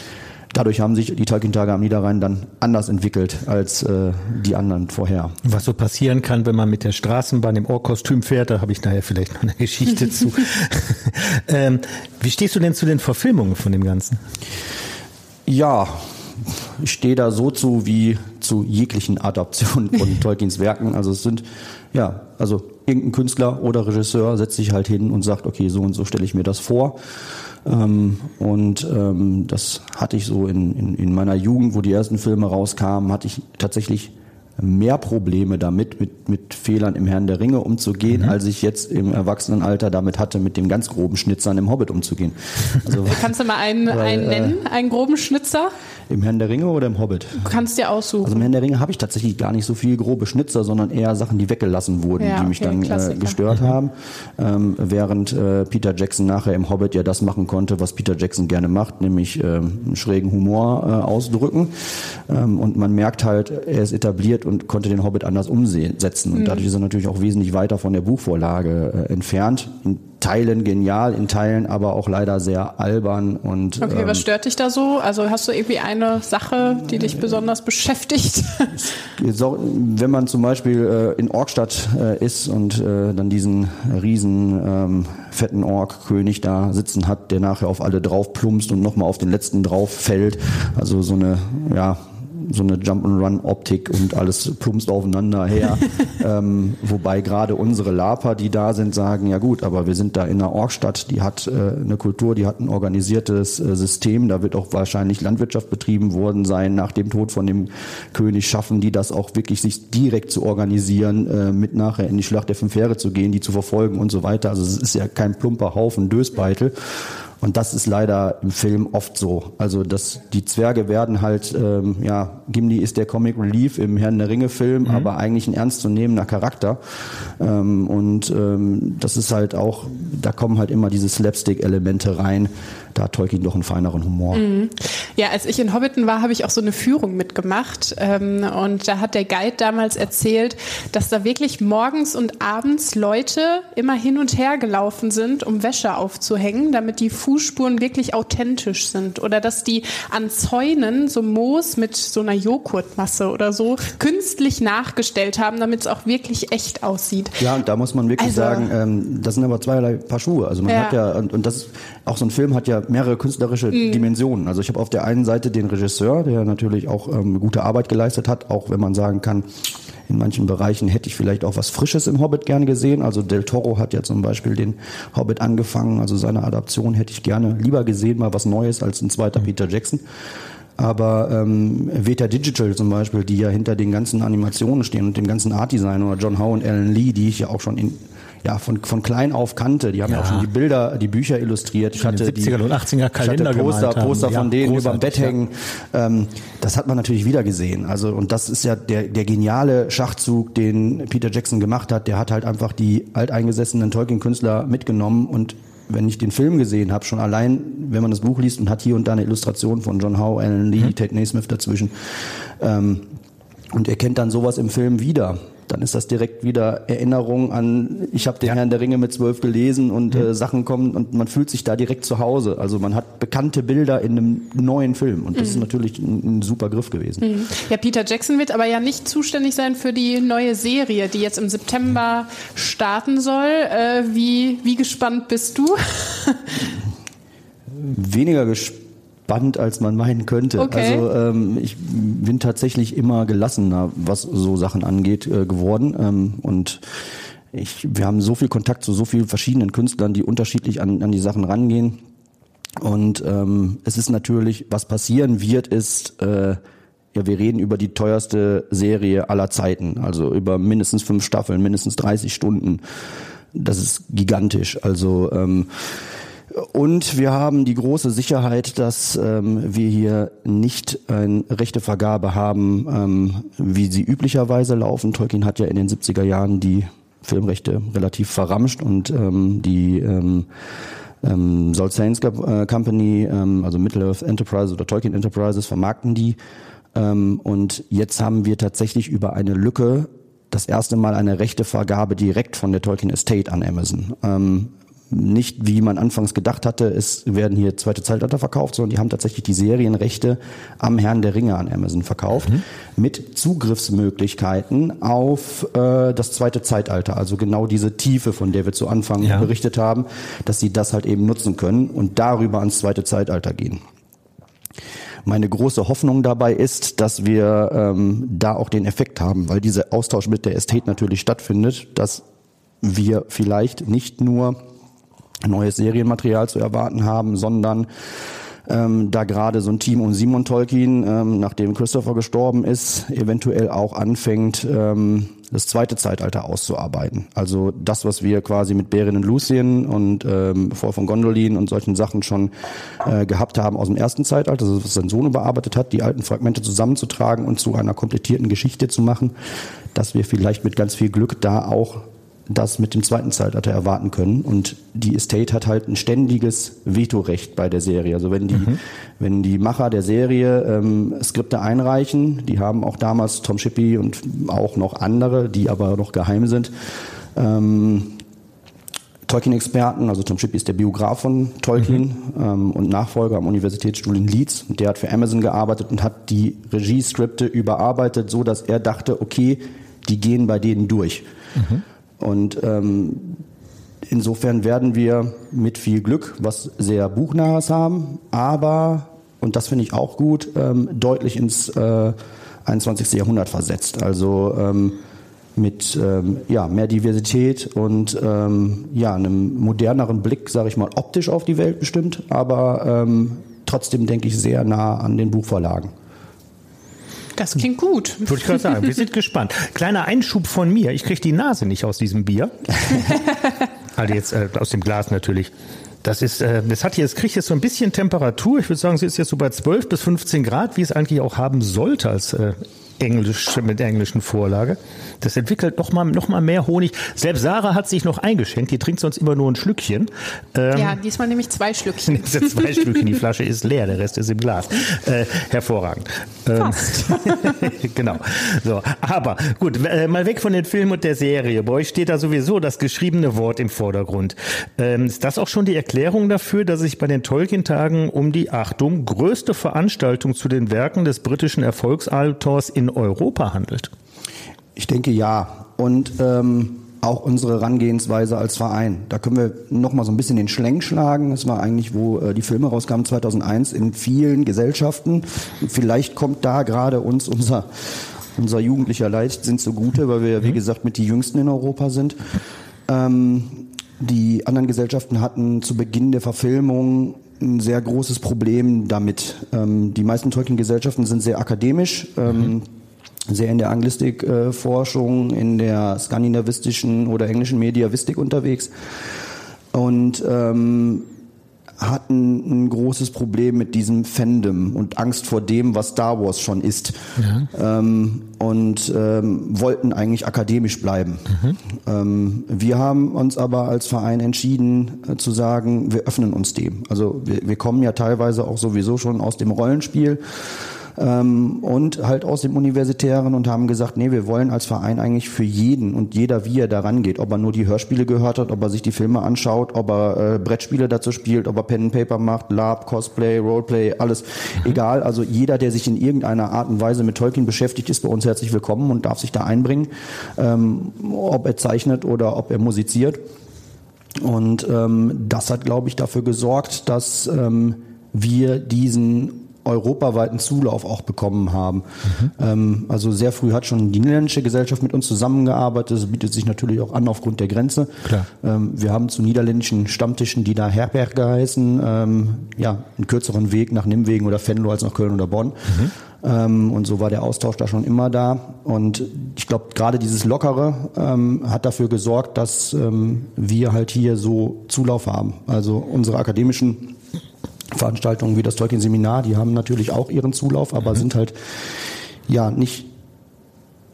Dadurch haben sich die Tolkien-Tage am Niederrhein dann anders entwickelt als äh, die anderen vorher.
Was so passieren kann, wenn man mit der Straßenbahn im Ohrkostüm fährt, da habe ich nachher vielleicht noch eine Geschichte zu. ähm, wie stehst du denn zu den Verfilmungen von dem Ganzen?
Ja, ich stehe da so zu wie zu jeglichen Adaptionen von Tolkiens Werken. Also es sind, ja, also irgendein Künstler oder Regisseur setzt sich halt hin und sagt, okay, so und so stelle ich mir das vor. Ähm, und ähm, das hatte ich so in, in, in meiner Jugend, wo die ersten Filme rauskamen, hatte ich tatsächlich mehr Probleme damit, mit, mit Fehlern im Herrn der Ringe umzugehen, mhm. als ich jetzt im Erwachsenenalter damit hatte, mit dem ganz groben Schnitzern im Hobbit umzugehen.
Also, Kannst du mal einen, weil, einen nennen, äh, einen groben Schnitzer?
Im Herrn der Ringe oder im Hobbit?
Du kannst dir aussuchen.
Also im Herrn der Ringe habe ich tatsächlich gar nicht so viel grobe Schnitzer, sondern eher Sachen, die weggelassen wurden, ja, die mich okay, dann äh, gestört mhm. haben. Ähm, während äh, Peter Jackson nachher im Hobbit ja das machen konnte, was Peter Jackson gerne macht, nämlich äh, einen schrägen Humor äh, ausdrücken. Ähm, und man merkt halt, er ist etabliert und konnte den Hobbit anders umsetzen. Und mhm. dadurch ist er natürlich auch wesentlich weiter von der Buchvorlage äh, entfernt. In Teilen genial, in Teilen aber auch leider sehr albern und.
Okay, ähm, was stört dich da so? Also hast du irgendwie eine Sache, die dich besonders beschäftigt?
wenn man zum Beispiel äh, in Orkstadt äh, ist und äh, dann diesen riesen ähm, fetten Ork-König da sitzen hat, der nachher auf alle drauf plumpst und nochmal auf den letzten drauf fällt. Also so eine, ja, so eine Jump-and-Run-Optik und alles plumpst aufeinander her. ähm, wobei gerade unsere Laper, die da sind, sagen, ja gut, aber wir sind da in einer Orgstadt, die hat äh, eine Kultur, die hat ein organisiertes äh, System, da wird auch wahrscheinlich Landwirtschaft betrieben worden sein nach dem Tod von dem König, schaffen die das auch wirklich sich direkt zu organisieren, äh, mit nachher in die Schlacht der fünf Heere zu gehen, die zu verfolgen und so weiter. Also es ist ja kein plumper Haufen Dösbeitel. Und das ist leider im Film oft so. Also dass die Zwerge werden halt, ähm, ja, Gimli ist der Comic Relief im Herrn der Ringe Film, mhm. aber eigentlich ein ernstzunehmender Charakter. Ähm, und ähm, das ist halt auch, da kommen halt immer diese Slapstick-Elemente rein da hat Tolkien doch einen feineren Humor. Mhm.
Ja, als ich in Hobbiton war, habe ich auch so eine Führung mitgemacht. Ähm, und da hat der Guide damals erzählt, dass da wirklich morgens und abends Leute immer hin und her gelaufen sind, um Wäsche aufzuhängen, damit die Fußspuren wirklich authentisch sind. Oder dass die an Zäunen so Moos mit so einer Joghurtmasse oder so künstlich nachgestellt haben, damit es auch wirklich echt aussieht.
Ja, und da muss man wirklich also, sagen, ähm, das sind aber zweierlei Paar Schuhe. Also man ja. hat ja, und, und das auch so ein Film hat ja mehrere künstlerische mhm. Dimensionen. Also ich habe auf der einen Seite den Regisseur, der natürlich auch ähm, gute Arbeit geleistet hat, auch wenn man sagen kann, in manchen Bereichen hätte ich vielleicht auch was Frisches im Hobbit gerne gesehen. Also Del Toro hat ja zum Beispiel den Hobbit angefangen, also seine Adaption hätte ich gerne lieber gesehen, mal was Neues als ein zweiter mhm. Peter Jackson. Aber ähm, Veta Digital zum Beispiel, die ja hinter den ganzen Animationen stehen und dem ganzen Art Design oder John Howe und Alan Lee, die ich ja auch schon in ja, von, von klein auf kannte. Die haben ja, ja auch schon die Bilder, die Bücher illustriert.
Ich hatte 70er und 80er Kalender
ich hatte Poster, Poster von denen über dem Bett hängen. Ähm, das hat man natürlich wieder gesehen. Also, und das ist ja der, der geniale Schachzug, den Peter Jackson gemacht hat. Der hat halt einfach die alteingesessenen Tolkien-Künstler mitgenommen und wenn ich den Film gesehen habe, schon allein, wenn man das Buch liest und hat hier und da eine Illustration von John Howe, Alan Lee, mhm. Ted Naismith dazwischen, ähm, und er kennt dann sowas im Film wieder dann ist das direkt wieder Erinnerung an, ich habe den ja. Herrn der Ringe mit zwölf gelesen und mhm. äh, Sachen kommen und man fühlt sich da direkt zu Hause. Also man hat bekannte Bilder in einem neuen Film und das mhm. ist natürlich ein, ein, super Griff gewesen.
Mhm. Ja, Peter Jackson wird aber ja nicht zuständig sein für die neue Serie, die jetzt im September starten soll. Äh, wie, wie gespannt bist du?
Weniger gespannt spannend, als man meinen könnte. Okay. Also ähm, ich bin tatsächlich immer gelassener, was so Sachen angeht, äh, geworden. Ähm, und ich, wir haben so viel Kontakt zu so vielen verschiedenen Künstlern, die unterschiedlich an, an die Sachen rangehen. Und ähm, es ist natürlich, was passieren wird, ist, äh, ja, wir reden über die teuerste Serie aller Zeiten, also über mindestens fünf Staffeln, mindestens 30 Stunden. Das ist gigantisch. Also ähm, und wir haben die große Sicherheit, dass ähm, wir hier nicht eine rechte Vergabe haben, ähm, wie sie üblicherweise laufen. Tolkien hat ja in den 70er Jahren die Filmrechte relativ verramscht und ähm, die ähm, ähm, Saints äh, Company, ähm, also Middle-earth Enterprises oder Tolkien Enterprises vermarkten die. Ähm, und jetzt haben wir tatsächlich über eine Lücke das erste Mal eine rechte Vergabe direkt von der Tolkien Estate an Amazon. Ähm, nicht, wie man anfangs gedacht hatte, es werden hier zweite Zeitalter verkauft, sondern die haben tatsächlich die Serienrechte am Herrn der Ringe an Amazon verkauft, mhm. mit Zugriffsmöglichkeiten auf äh, das zweite Zeitalter, also genau diese Tiefe, von der wir zu Anfang ja. berichtet haben, dass sie das halt eben nutzen können und darüber ans zweite Zeitalter gehen. Meine große Hoffnung dabei ist, dass wir ähm, da auch den Effekt haben, weil dieser Austausch mit der Ästhet natürlich stattfindet, dass wir vielleicht nicht nur neues Serienmaterial zu erwarten haben, sondern ähm, da gerade so ein Team um Simon Tolkien, ähm, nachdem Christopher gestorben ist, eventuell auch anfängt, ähm, das zweite Zeitalter auszuarbeiten. Also das, was wir quasi mit Beren und Lucien und ähm, Voll von Gondolin und solchen Sachen schon äh, gehabt haben aus dem ersten Zeitalter, also was sein Sohn überarbeitet hat, die alten Fragmente zusammenzutragen und zu einer komplettierten Geschichte zu machen, dass wir vielleicht mit ganz viel Glück da auch das mit dem zweiten Zeitalter erwarten können. Und die Estate hat halt ein ständiges Vetorecht bei der Serie. Also wenn die, mhm. wenn die Macher der Serie ähm, Skripte einreichen, die haben auch damals Tom Shippey und auch noch andere, die aber noch geheim sind, ähm, Tolkien-Experten, also Tom Shippey ist der Biograf von Tolkien mhm. ähm, und Nachfolger am Universitätsstuhl in Leeds. Der hat für Amazon gearbeitet und hat die Regieskripte überarbeitet, so dass er dachte, okay, die gehen bei denen durch. Mhm. Und ähm, insofern werden wir mit viel Glück was sehr Buchnahes haben, aber, und das finde ich auch gut, ähm, deutlich ins äh, 21. Jahrhundert versetzt. Also ähm, mit ähm, ja, mehr Diversität und ähm, ja, einem moderneren Blick, sage ich mal, optisch auf die Welt bestimmt, aber ähm, trotzdem denke ich sehr nah an den Buchverlagen.
Das klingt gut.
Würde ich gerade sagen. Wir sind gespannt. Kleiner Einschub von mir. Ich kriege die Nase nicht aus diesem Bier. also jetzt äh, aus dem Glas natürlich. Das ist, äh, das hat hier, es kriegt jetzt so ein bisschen Temperatur. Ich würde sagen, sie ist jetzt so bei 12 bis 15 Grad, wie es eigentlich auch haben sollte als äh, Englisch mit englischen Vorlage. Das entwickelt noch mal, noch mal mehr Honig. Selbst Sarah hat sich noch eingeschenkt. Die trinkt sonst immer nur ein Schlückchen.
Ähm, ja, diesmal nehme ich zwei Schlückchen.
zwei Schlückchen. Die Flasche ist leer, der Rest ist im Glas. Äh, hervorragend.
Ähm, Fast.
genau. So, aber gut, äh, mal weg von den Filmen und der Serie. Bei euch steht da sowieso das geschriebene Wort im Vordergrund. Ähm, ist das auch schon die Erklärung dafür, dass sich bei den Tolkien-Tagen um die Achtung größte Veranstaltung zu den Werken des britischen Erfolgsautors in Europa handelt?
Ich denke ja. Und ähm, auch unsere Herangehensweise als Verein. Da können wir noch mal so ein bisschen den Schlenk schlagen. Das war eigentlich, wo äh, die Filme rauskamen 2001 in vielen Gesellschaften. Und vielleicht kommt da gerade uns unser unser jugendlicher Leichtsinn zugute, weil wir ja wie mhm. gesagt mit die Jüngsten in Europa sind. Ähm, die anderen Gesellschaften hatten zu Beginn der Verfilmung ein sehr großes Problem damit. Ähm, die meisten Tolkien-Gesellschaften sind sehr akademisch. Ähm, mhm sehr in der Anglistik-Forschung, äh, in der skandinavistischen oder englischen Mediavistik unterwegs und ähm, hatten ein großes Problem mit diesem Fandom und Angst vor dem, was Star Wars schon ist. Ja. Ähm, und ähm, wollten eigentlich akademisch bleiben. Mhm. Ähm, wir haben uns aber als Verein entschieden äh, zu sagen, wir öffnen uns dem. Also wir, wir kommen ja teilweise auch sowieso schon aus dem Rollenspiel ähm, und halt aus dem Universitären und haben gesagt, nee, wir wollen als Verein eigentlich für jeden und jeder, wie er daran geht, ob er nur die Hörspiele gehört hat, ob er sich die Filme anschaut, ob er äh, Brettspiele dazu spielt, ob er Pen and Paper macht, Lab, Cosplay, Roleplay, alles mhm. egal. Also jeder, der sich in irgendeiner Art und Weise mit Tolkien beschäftigt, ist bei uns herzlich willkommen und darf sich da einbringen, ähm, ob er zeichnet oder ob er musiziert. Und ähm, das hat, glaube ich, dafür gesorgt, dass ähm, wir diesen europaweiten Zulauf auch bekommen haben. Mhm. Also sehr früh hat schon die niederländische Gesellschaft mit uns zusammengearbeitet. Das bietet sich natürlich auch an aufgrund der Grenze. Klar. Ähm, wir haben zu niederländischen Stammtischen, die da Herberge heißen, ähm, ja, einen kürzeren Weg nach Nimwegen oder Venlo als nach Köln oder Bonn. Mhm. Und so war der Austausch da schon immer da. Und ich glaube, gerade dieses Lockere ähm, hat dafür gesorgt, dass ähm, wir halt hier so Zulauf haben. Also unsere akademischen Veranstaltungen wie das Tolkien-Seminar, die haben natürlich auch ihren Zulauf, aber mhm. sind halt ja nicht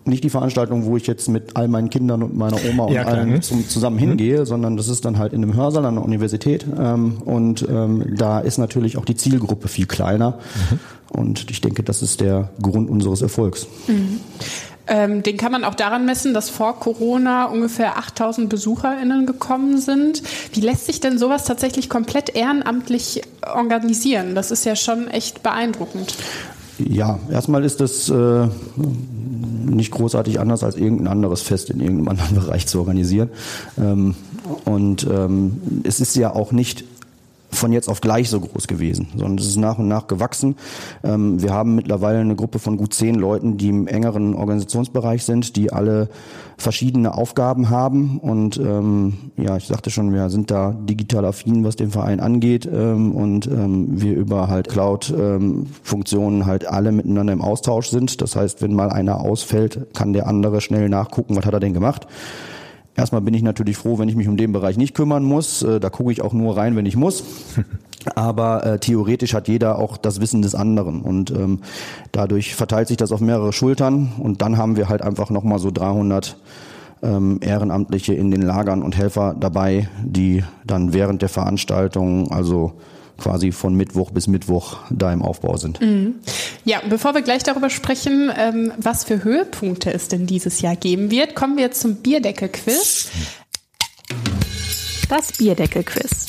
nicht die Veranstaltung, wo ich jetzt mit all meinen Kindern und meiner Oma und ja, allen mhm. zum, zusammen mhm. hingehe, mhm. sondern das ist dann halt in einem Hörsaal an der Universität. Ähm, und ähm, da ist natürlich auch die Zielgruppe viel kleiner. Mhm. Und ich denke, das ist der Grund unseres Erfolgs.
Mhm. Ähm, den kann man auch daran messen, dass vor Corona ungefähr 8000 BesucherInnen gekommen sind. Wie lässt sich denn sowas tatsächlich komplett ehrenamtlich organisieren? Das ist ja schon echt beeindruckend.
Ja, erstmal ist das äh, nicht großartig anders als irgendein anderes Fest in irgendeinem anderen Bereich zu organisieren. Ähm, und ähm, es ist ja auch nicht von jetzt auf gleich so groß gewesen, sondern es ist nach und nach gewachsen. Ähm, wir haben mittlerweile eine Gruppe von gut zehn Leuten, die im engeren Organisationsbereich sind, die alle verschiedene Aufgaben haben. Und ähm, ja, ich sagte schon, wir sind da digital affin, was den Verein angeht. Ähm, und ähm, wir über halt Cloud-Funktionen halt alle miteinander im Austausch sind. Das heißt, wenn mal einer ausfällt, kann der andere schnell nachgucken, was hat er denn gemacht. Erstmal bin ich natürlich froh, wenn ich mich um den Bereich nicht kümmern muss. Äh, da gucke ich auch nur rein, wenn ich muss. Aber äh, theoretisch hat jeder auch das Wissen des anderen und ähm, dadurch verteilt sich das auf mehrere Schultern und dann haben wir halt einfach nochmal so 300 ähm, Ehrenamtliche in den Lagern und Helfer dabei, die dann während der Veranstaltung, also quasi von Mittwoch bis Mittwoch da im Aufbau sind. Mhm.
Ja, bevor wir gleich darüber sprechen, ähm, was für Höhepunkte es denn dieses Jahr geben wird, kommen wir jetzt zum Bierdeckel-Quiz.
Das Bierdeckel-Quiz.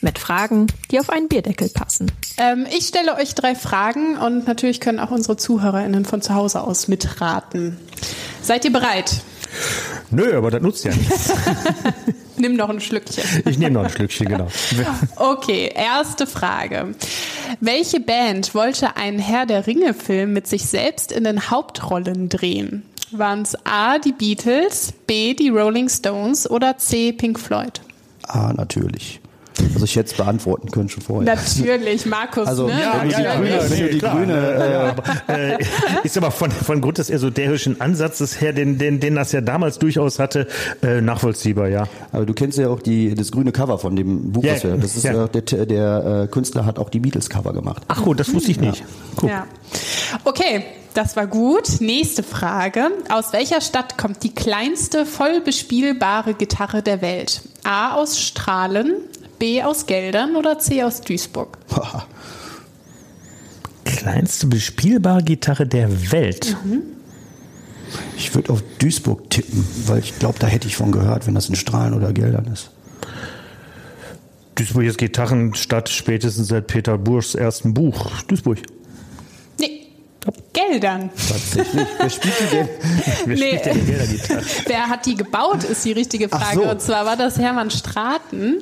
Mit Fragen, die auf einen Bierdeckel passen.
Ähm, ich stelle euch drei Fragen und natürlich können auch unsere ZuhörerInnen von zu Hause aus mitraten. Seid ihr bereit?
Nö, aber das nutzt ja nichts.
Nimm noch ein Schlückchen.
Ich nehme noch ein Schlückchen, genau.
Okay, erste Frage. Welche Band wollte einen Herr der Ringe-Film mit sich selbst in den Hauptrollen drehen? Waren es A, die Beatles, B, die Rolling Stones oder C, Pink Floyd?
A, natürlich. Also ich hätte es beantworten können schon vorher.
Natürlich, Markus.
Also ne? ja, wenn du ja, die Grüne, ja, nee, die klar, Grüne
äh, aber, äh, ist aber von, von Grund des esoterischen Ansatzes her, den, den, den das ja damals durchaus hatte, äh, nachvollziehbar, ja.
Aber du kennst ja auch die, das grüne Cover von dem Buch, ja, was wir, das ist ja. der, der äh, Künstler hat auch die Beatles Cover gemacht.
Ach gut, das wusste ich nicht.
Cool. Ja. Okay, das war gut. Nächste Frage. Aus welcher Stadt kommt die kleinste voll bespielbare Gitarre der Welt? A aus Strahlen, B aus Geldern oder C aus Duisburg?
Kleinste bespielbare Gitarre der Welt. Mhm.
Ich würde auf Duisburg tippen, weil ich glaube, da hätte ich von gehört, wenn das in Strahlen oder Geldern ist.
Duisburg ist Gitarrenstadt spätestens seit Peter Burschs ersten Buch. Duisburg.
Geldern.
Tatsächlich. Wer spielt die denn?
Wer nee. spielt denn die Geldergitarre? Wer hat die gebaut, ist die richtige Frage. So. Und zwar war das Hermann Straten.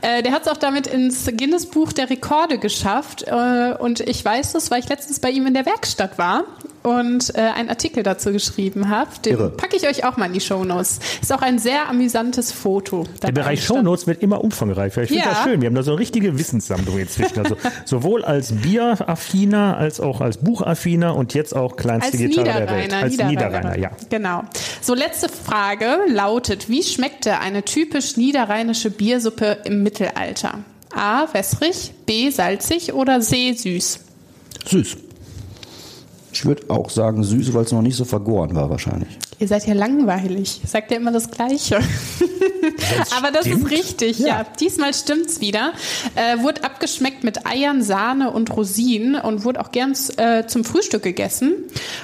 Äh, der hat es auch damit ins Guinness-Buch der Rekorde geschafft. Äh, und ich weiß das, weil ich letztens bei ihm in der Werkstatt war. Und äh, einen Artikel dazu geschrieben habe. Den
Irre.
packe ich euch auch mal in die Shownotes. Ist auch ein sehr amüsantes Foto.
Der Bereich Shownotes wird immer umfangreicher. Ich finde
Ja.
das schön. Wir haben da so eine richtige Wissenssammlung inzwischen. Also sowohl als Bieraffiner als auch als Buchaffiner und jetzt auch kleinste
Als
Gitarre der Welt.
Niederrheiner.
Als Niederrheiner, ja.
Genau. So, letzte Frage lautet, wie schmeckte eine typisch niederrheinische Biersuppe im Mittelalter? A. Wässrig, B. Salzig oder C. Süß?
Süß.
Ich würde auch sagen süß, weil es noch nicht so vergoren war wahrscheinlich.
Ihr seid ja langweilig. Sagt ja immer das Gleiche. Aber das
stimmt.
ist richtig, ja. Diesmal stimmt's wieder. Äh, wurde abgeschmeckt mit Eiern, Sahne und Rosinen und wurde auch gern äh, zum Frühstück gegessen.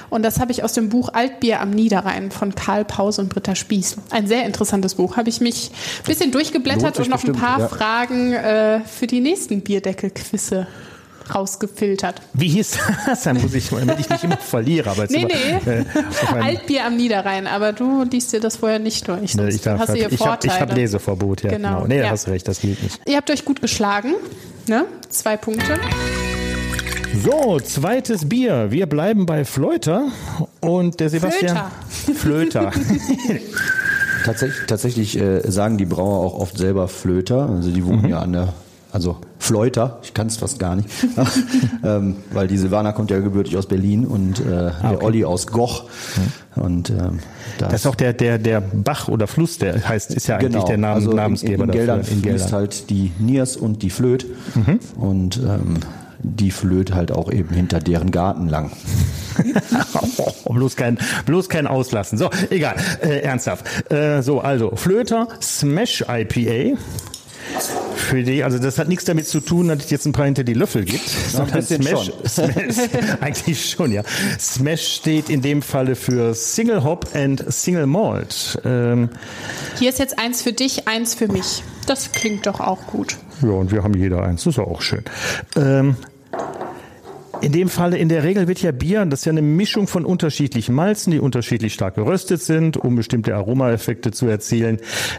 Und das habe ich aus dem Buch Altbier am Niederrhein von Karl Pause und Britta Spieß. Ein sehr interessantes Buch. Habe ich mich ein bisschen durchgeblättert und noch ein
bestimmt,
paar
ja.
Fragen äh, für die nächsten Bierdeckel-Quizze rausgefiltert.
Wie hieß das? Dann muss ich, damit ich nicht immer verliere. Aber
Nee,
immer,
nee.
Äh,
Altbier am Niederrhein, aber du liest dir das vorher nicht durch.
Nee, ich darf,
hast du hier
ich habe
Vorteile.
ich hab Leseverbot, ja.
Genau,
Genau. Nee,
ja.
hast recht, das gilt nicht.
Ihr habt euch gut geschlagen. Ne? Zwei Punkte.
So, zweites Bier. Wir bleiben bei Flöter und der Sebastian. Flöter.
Tatsächlich, tatsächlich äh, sagen die Brauer auch oft selber Flöter. Also die wohnen ja an der, also Fleuter, ich kann es fast gar nicht. ähm, weil die Silvana kommt ja gebürtig aus Berlin und äh, der Olli aus Goch. Und ähm, da
Das ist auch der, der, der Bach oder Fluss, der heißt, ist ja eigentlich
genau,
der Namen,
also
Namensgeber
in, in Geldern
dafür. In
fließt
Geldern. Mhm.
halt die Niers und die Flöt. Und ähm, die flöht halt auch eben hinter deren Garten lang.
Oh, bloß kein, bloß kein Auslassen. So, egal, äh, ernsthaft. Äh, so, also, Flöter Smash IPA. Für die, also das hat nichts damit zu tun, dass es jetzt ein paar hinter die Löffel gibt, sondern
bisschen
Smash,
schon.
Smash eigentlich schon, ja. Smash steht in dem Falle für Single Hop and Single Malt. Ähm,
Hier ist jetzt eins für dich, eins für mich. Das klingt doch auch gut.
Ja, und wir haben jeder eins. Das ist ja auch schön. Ähm, in dem Falle, in der Regel wird ja Bier, das ist ja eine Mischung von unterschiedlichen Malzen, die unterschiedlich stark geröstet sind, um bestimmte Aromaeffekte zu erzielen.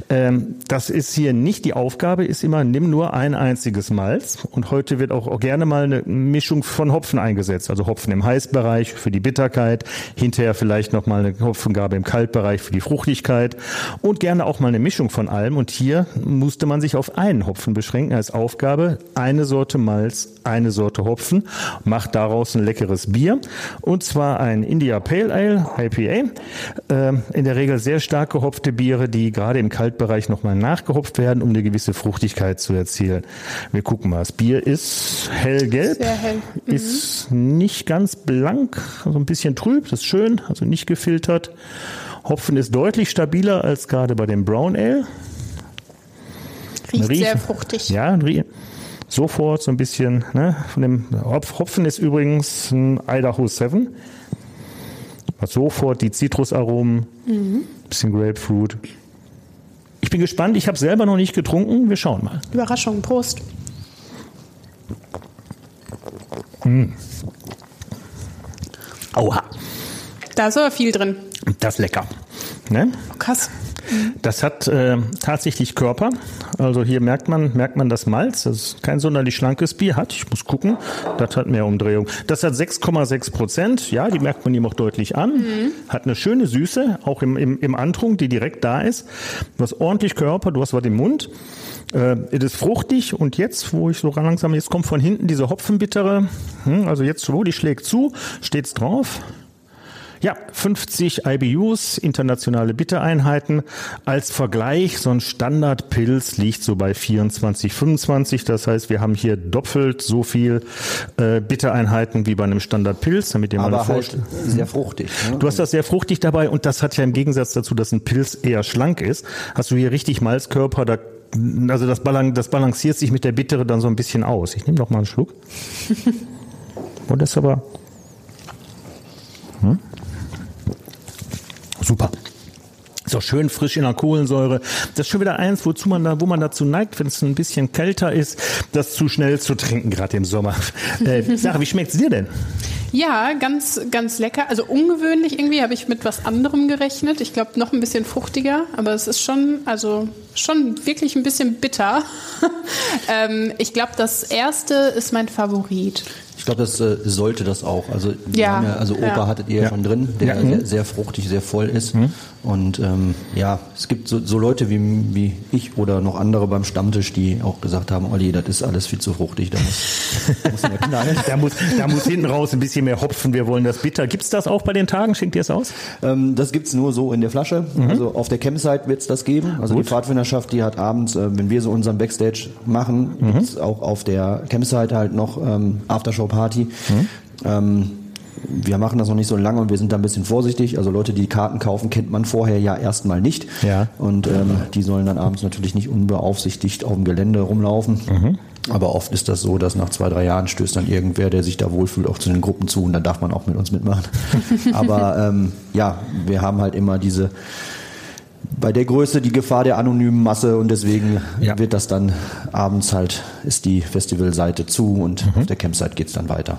Ähm, das ist hier nicht die Aufgabe, ist immer, nimm nur ein einziges Malz. Und heute wird auch, gerne mal eine Mischung von Hopfen eingesetzt. Also Hopfen im Heißbereich für die Bitterkeit, hinterher vielleicht nochmal eine Hopfengabe im Kaltbereich für die Fruchtigkeit und gerne auch mal eine Mischung von allem. Und hier musste man sich auf einen Hopfen beschränken als Aufgabe. Eine Sorte Malz, eine Sorte Hopfen, macht daraus ein leckeres Bier. Und zwar ein India Pale Ale, IPA. Ähm, in der Regel sehr stark gehopfte Biere, die gerade im Kaltbereich nochmal nachgehopft werden, um eine gewisse Fruchtigkeit zu erzielen. Wir gucken mal. Das Bier ist hellgelb,
Sehr hell. Mhm.
ist nicht ganz blank, also ein bisschen trüb, das ist schön, also nicht gefiltert. Hopfen ist deutlich stabiler als gerade bei dem Brown Ale.
Riecht
Riechen.
sehr fruchtig.
Ja, rie- sofort so ein bisschen. Ne, von dem Hopf, Hopfen ist übrigens ein Idaho 7. Hat sofort die Zitrusaromen, bisschen Grapefruit. Ich bin gespannt. Ich habe selber noch nicht getrunken. Wir schauen mal.
Überraschung, Prost.
Aua,
Da ist aber viel drin.
das ist lecker. Ne?
Oh, krass.
Das hat äh, tatsächlich Körper. Also hier merkt man, merkt man das Malz. Das ist kein sonderlich schlankes Bier. Hat, ich muss gucken, das hat mehr Umdrehung. Das hat 6,6 Prozent. Ja, die merkt man ihm auch deutlich an. Hat eine schöne Süße, auch im, im, im Antrunk, die direkt da ist. Du hast ordentlich Körper, du hast was im Mund. Äh, es ist fruchtig und jetzt, wo ich so langsam, jetzt kommt von hinten diese Hopfenbittere. Hm, also jetzt, wo die schlägt zu, steht's drauf. Ja, 50 IBUs, internationale Bittereinheiten. Als Vergleich, so ein Standardpilz liegt so bei 24, 25. Das heißt, wir haben hier doppelt so viel äh, Bittereinheiten wie bei einem Standardpilz, damit ihr mal eine
Aber halt sehr fruchtig. Ne?
Du hast das sehr fruchtig dabei und das hat ja im Gegensatz dazu, dass ein Pilz eher schlank ist, hast du hier richtig Malzkörper, da also das, balan das balanciert sich mit der Bittere dann so ein bisschen aus. Ich nehme noch mal einen Schluck. Und das ist aber hm? Super. Auch schön frisch in der Kohlensäure. Das ist schon wieder eins, wozu man da, wo man dazu neigt, wenn es ein bisschen kälter ist, das zu schnell zu trinken, gerade im Sommer. Äh, Sarah, wie schmeckt's dir denn?
Ja, ganz, ganz lecker. Also ungewöhnlich irgendwie habe ich mit was anderem gerechnet. Ich glaube noch ein bisschen fruchtiger, aber es ist schon, also schon wirklich ein bisschen bitter. ähm, ich glaube, das erste ist mein Favorit.
Ich glaube, das äh, sollte das auch. Also,
ja.
ja also Opa
ja.
hattet ihr ja. schon drin, der
Mhm.
sehr, sehr, fruchtig, sehr voll ist. Mhm. Und ähm, ja, es gibt so, so Leute wie, wie ich oder noch andere beim Stammtisch, die auch gesagt haben, Olli, das ist alles viel zu fruchtig, da muss, da muss mehr knallen.
da, muss, da muss hinten raus ein bisschen mehr Hopfen, wir wollen das bitter. Gibt's das auch bei den Tagen? Schenkt ihr es aus?
Ähm, das gibt's nur so in der Flasche. Mhm. Also auf der Campsite wird's das geben. Also Gut. die Pfadfinderschaft, die hat abends, äh, wenn wir so unseren Backstage machen, mhm. gibt's auch auf der Campsite halt noch ähm, Aftershow-Party. Mhm. Ähm, wir machen das noch nicht so lange und wir sind da ein bisschen vorsichtig. Also Leute, die Karten kaufen, kennt man vorher ja erstmal nicht.
Ja.
Und ähm, die sollen dann abends natürlich nicht unbeaufsichtigt auf dem Gelände rumlaufen. Mhm. Aber oft ist das so, dass nach zwei, drei Jahren stößt dann irgendwer, der sich da wohlfühlt, auch zu den Gruppen zu und dann darf man auch mit uns mitmachen. Aber ähm, ja, wir haben halt immer diese bei der Größe die Gefahr der anonymen Masse und deswegen ja. wird das dann abends halt, ist die Festivalseite zu und mhm. auf der Campsite geht's dann weiter.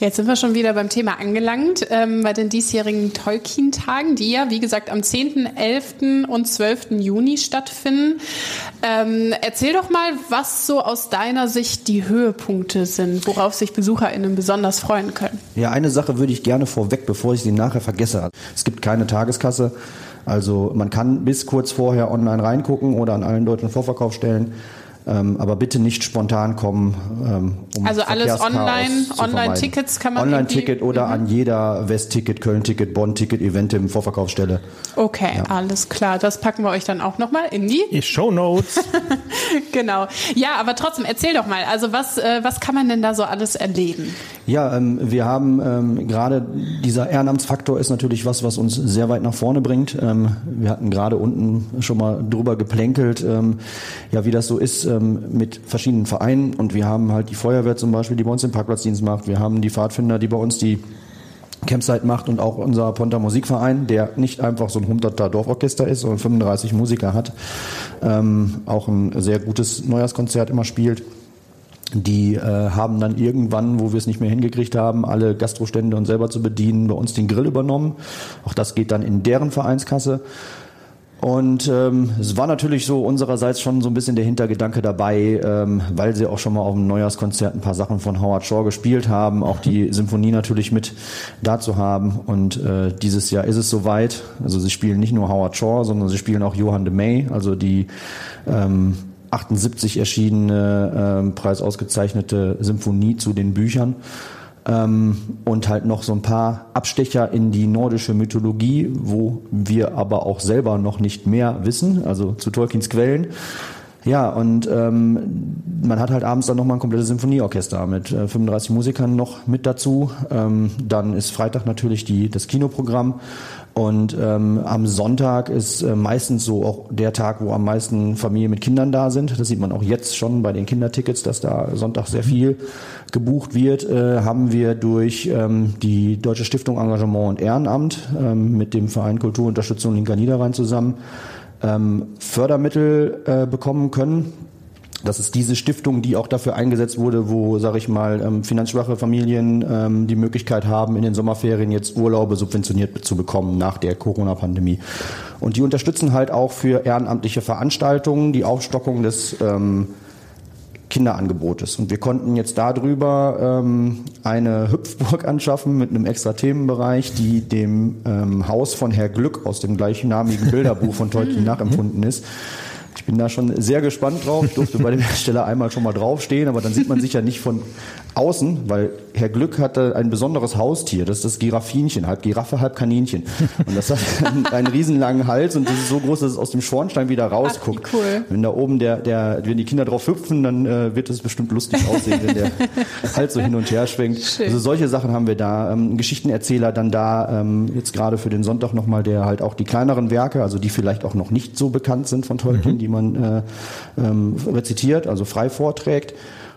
Jetzt sind wir schon wieder beim Thema angelangt, ähm, bei den diesjährigen Tolkien-Tagen, die ja, wie gesagt, am 10., 11. und 12. Juni stattfinden. Ähm, erzähl doch mal, was so aus deiner Sicht die Höhepunkte sind, worauf sich BesucherInnen besonders freuen können.
Ja, eine Sache würde ich gerne vorweg, bevor ich sie nachher vergesse. Es gibt keine Tageskasse. Also man kann bis kurz vorher online reingucken oder an allen deutschen Vorverkaufsstellen. Ähm, aber bitte nicht spontan kommen.
Ähm, um also alles online, Online-Tickets kann man
Online-Ticket oder mhm. an jeder West-Ticket, Köln-Ticket, Bonn-Ticket, Event im Vorverkaufsstelle.
Okay, ja. alles klar. Das packen wir euch dann auch nochmal in die
Show Notes.
genau. Ja, aber trotzdem, erzähl doch mal. Also was, äh, was kann man denn da so alles erleben?
Ja, ähm, wir haben ähm, gerade dieser Ehrenamtsfaktor ist natürlich was, was uns sehr weit nach vorne bringt. Ähm, wir hatten gerade unten schon mal drüber geplänkelt, ähm, ja, wie das so ist ähm, mit verschiedenen Vereinen. Und wir haben halt die Feuerwehr zum Beispiel, die bei uns den Parkplatzdienst macht. Wir haben die Pfadfinder, die bei uns die Campsite macht und auch unser Ponta Musikverein, der nicht einfach so ein 100er Dorforchester ist, sondern 35 Musiker hat, ähm, auch ein sehr gutes Neujahrskonzert immer spielt. Die äh, haben dann irgendwann, wo wir es nicht mehr hingekriegt haben, alle Gastrostände und selber zu bedienen, bei uns den Grill übernommen. Auch das geht dann in deren Vereinskasse. Und ähm, es war natürlich so unsererseits schon so ein bisschen der Hintergedanke dabei, ähm, weil sie auch schon mal auf dem Neujahrskonzert ein paar Sachen von Howard Shaw gespielt haben, auch die Symphonie natürlich mit dazu haben. Und äh, dieses Jahr ist es soweit. Also sie spielen nicht nur Howard Shaw, sondern sie spielen auch Johann de May, also die ähm, 78 erschienene, ähm, preisausgezeichnete Symphonie zu den Büchern und halt noch so ein paar Abstecher in die nordische Mythologie, wo wir aber auch selber noch nicht mehr wissen, also zu Tolkiens Quellen. Ja, und ähm, man hat halt abends dann nochmal ein komplettes Symphonieorchester mit äh, 35 Musikern noch mit dazu. Ähm, dann ist Freitag natürlich die, das Kinoprogramm. Und ähm, am Sonntag ist äh, meistens so auch der Tag, wo am meisten Familien mit Kindern da sind. Das sieht man auch jetzt schon bei den Kindertickets, dass da Sonntag sehr viel gebucht wird. Äh, haben wir durch ähm, die Deutsche Stiftung Engagement und Ehrenamt ähm, mit dem Verein Kulturunterstützung Linker Niederrhein zusammen ähm, Fördermittel äh, bekommen können. Das ist diese Stiftung, die auch dafür eingesetzt wurde, wo, sage ich mal, ähm, finanzschwache Familien ähm, die Möglichkeit haben, in den Sommerferien jetzt Urlaube subventioniert zu bekommen nach der Corona-Pandemie. Und die unterstützen halt auch für ehrenamtliche Veranstaltungen die Aufstockung des ähm, Kinderangebotes. Und wir konnten jetzt darüber ähm, eine Hüpfburg anschaffen mit einem extra Themenbereich, die dem ähm, Haus von Herr Glück aus dem gleichnamigen Bilderbuch von Tolkien nachempfunden ist. Ich bin da schon sehr gespannt drauf. Ich durfte bei dem Hersteller einmal schon mal draufstehen, aber dann sieht man sich ja nicht von außen, weil Herr Glück hatte ein besonderes Haustier, das ist das Giraffinchen, halb Giraffe, halb Kaninchen. Und das hat einen, einen riesenlangen Hals und das ist so groß, dass es aus dem Schornstein wieder rausguckt.
Ach, cool.
Wenn da oben der, der, wenn die Kinder drauf hüpfen, dann äh, wird es bestimmt lustig aussehen, wenn der Hals so hin und her schwenkt. Schön. Also solche Sachen haben wir da. Ähm, Geschichtenerzähler dann da, ähm, jetzt gerade für den Sonntag nochmal, der halt auch die kleineren Werke, also die vielleicht auch noch nicht so bekannt sind von Tolkien, mhm. die man äh, ähm, rezitiert, also frei vorträgt.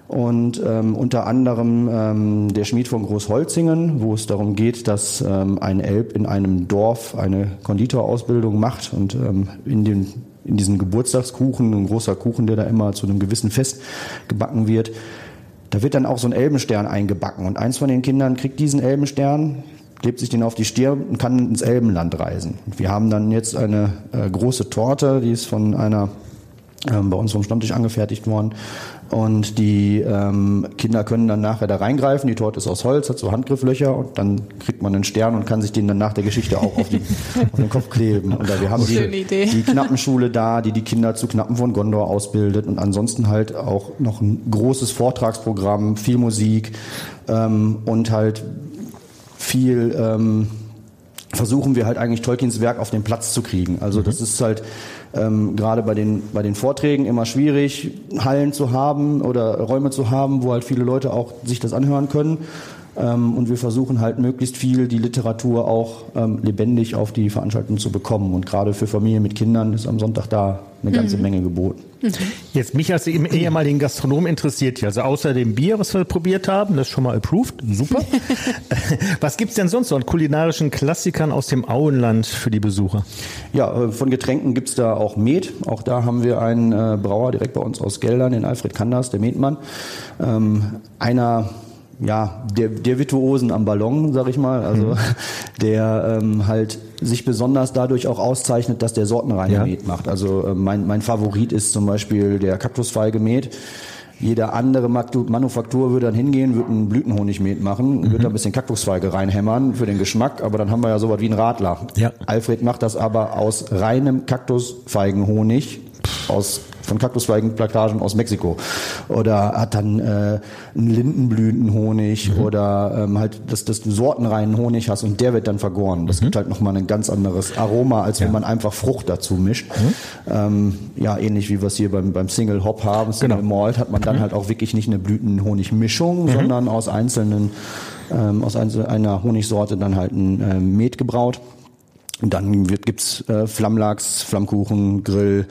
Und ähm, unter anderem ähm, der Schmied von Großholzingen, wo es darum geht, dass ähm, ein Elb in einem Dorf eine Konditorausbildung macht und ähm, in den in diesen Geburtstagskuchen, ein großer Kuchen, der da immer zu einem gewissen Fest gebacken wird, da wird dann auch so ein Elbenstern eingebacken. Und eins von den Kindern kriegt diesen Elbenstern, klebt sich den auf die Stirn und kann ins Elbenland reisen. Und wir haben dann jetzt eine äh, große Torte, die ist von einer ähm, bei uns vom Stammtisch angefertigt worden. Und die ähm, Kinder können dann nachher da reingreifen. Die Torte ist aus Holz, hat so Handgrifflöcher und dann kriegt man einen Stern und kann sich den dann nach der Geschichte auch auf, die, auf den Kopf kleben. Und da wir haben die, die Knappenschule da, die die Kinder zu Knappen von Gondor ausbildet und ansonsten halt auch noch ein großes Vortragsprogramm, viel Musik ähm, und halt viel ähm, versuchen wir halt eigentlich Tolkiens Werk auf den Platz zu kriegen. Also mhm. das ist halt ähm, gerade bei den, bei den Vorträgen immer schwierig, Hallen zu haben oder Räume zu haben, wo halt viele Leute auch sich das anhören können. Ähm, und wir versuchen halt möglichst viel die Literatur auch ähm, lebendig auf die Veranstaltung zu bekommen. Und gerade für Familien mit Kindern ist am Sonntag da eine ganze mhm. Menge geboten.
Mhm. Jetzt mich als ehemaligen Gastronom interessiert hier, also außer dem Bier, was wir probiert haben, das ist schon mal approved, super. was gibt's denn sonst so an kulinarischen Klassikern aus dem Auenland für die Besucher?
Ja, äh, von Getränken gibt's da auch Met. Auch da haben wir einen äh, Brauer direkt bei uns aus Geldern, den Alfred Kanders, der Metmann. Ähm, einer ja, der, der Virtuosen am Ballon, sag ich mal, also mhm. der ähm, halt sich besonders dadurch auch auszeichnet, dass der sortenreine ja. Met macht. Also äh, mein, mein Favorit ist zum Beispiel der Kaktusfeige Met. Jede andere Manufaktur würde dann hingehen, würde einen Blütenhonigmet machen, mhm. würde da ein bisschen Kaktusfeige reinhämmern für den Geschmack, aber dann haben wir ja sowas wie einen Radler. Ja. Alfred macht das aber aus reinem Kaktusfeigenhonig, aus von Kaktusfeigenplantagen aus Mexiko. Oder hat dann äh, einen Lindenblütenhonig mhm. oder ähm, halt, dass, dass du sortenreinen Honig hast und der wird dann vergoren. Das mhm. gibt halt nochmal ein ganz anderes Aroma, als ja. wenn man einfach Frucht dazu mischt. Mhm. Ähm, ja, ähnlich wie wir es hier beim, beim Single Hop haben, Single genau. Malt, hat man dann mhm. halt auch wirklich nicht eine Blütenhonigmischung, mhm. sondern aus einzelnen, ähm, aus einer Honigsorte dann halt ein äh, Met gebraut. Und dann wird, gibt's äh, Flammlachs, Flammkuchen, Grill,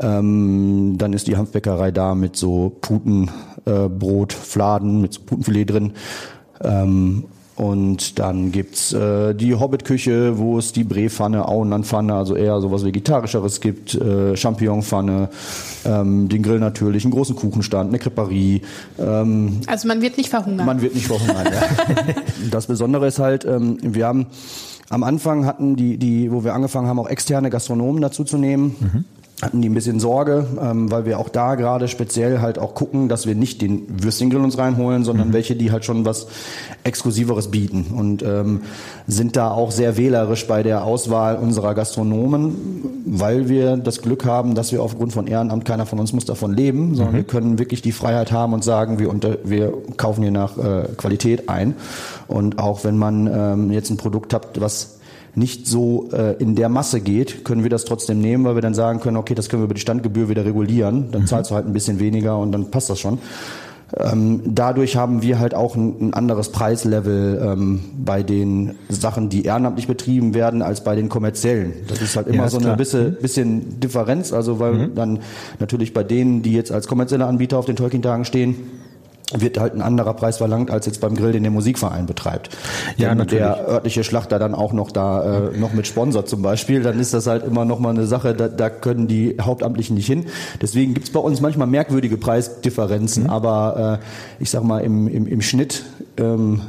ähm, dann ist die Hanfbäckerei da mit so Putenbrot, äh, Fladen, mit so Putenfilet drin. Ähm, und dann gibt's äh, die Hobbit-Küche, wo es die Brepfanne, Auenlandpfanne, also eher sowas Vegetarischeres gibt, äh, Champignonpfanne, ähm, den Grill natürlich, einen großen Kuchenstand, eine Creperie.
Ähm, also man wird nicht verhungern.
Man wird nicht verhungern, ja. Das Besondere ist halt, ähm, wir haben am Anfang hatten die, die, wo wir angefangen haben, auch externe Gastronomen dazu zu nehmen. Mhm hatten die ein bisschen Sorge, ähm, weil wir auch da gerade speziell halt auch gucken, dass wir nicht den Würstchengrill uns reinholen, sondern mhm. welche, die halt schon was Exklusiveres bieten und ähm, sind da auch sehr wählerisch bei der Auswahl unserer Gastronomen, weil wir das Glück haben, dass wir aufgrund von Ehrenamt, keiner von uns muss davon leben, sondern mhm. wir können wirklich die Freiheit haben und sagen, wir, unter, wir kaufen hier nach äh, Qualität ein und auch wenn man ähm, jetzt ein Produkt hat, was nicht so äh, in der Masse geht, können wir das trotzdem nehmen, weil wir dann sagen können, okay, das können wir über die Standgebühr wieder regulieren, dann mhm. zahlst du halt ein bisschen weniger und dann passt das schon. Ähm, dadurch haben wir halt auch ein, ein anderes Preislevel ähm, bei den Sachen, die ehrenamtlich betrieben werden, als bei den kommerziellen. Das ist halt immer ja, so eine bisschen, mhm. bisschen Differenz, also weil mhm. dann natürlich bei denen, die jetzt als kommerzielle Anbieter auf den Tolkien-Tagen stehen, wird halt ein anderer Preis verlangt als jetzt beim Grill, den der Musikverein betreibt. Ja, Wenn natürlich. der örtliche Schlachter dann auch noch da äh, noch mit Sponsor zum Beispiel, dann ist das halt immer noch mal eine Sache, da, da können die Hauptamtlichen nicht hin. Deswegen gibt's bei uns manchmal merkwürdige Preisdifferenzen, mhm. aber äh, ich sag mal im, im, im Schnitt ähm,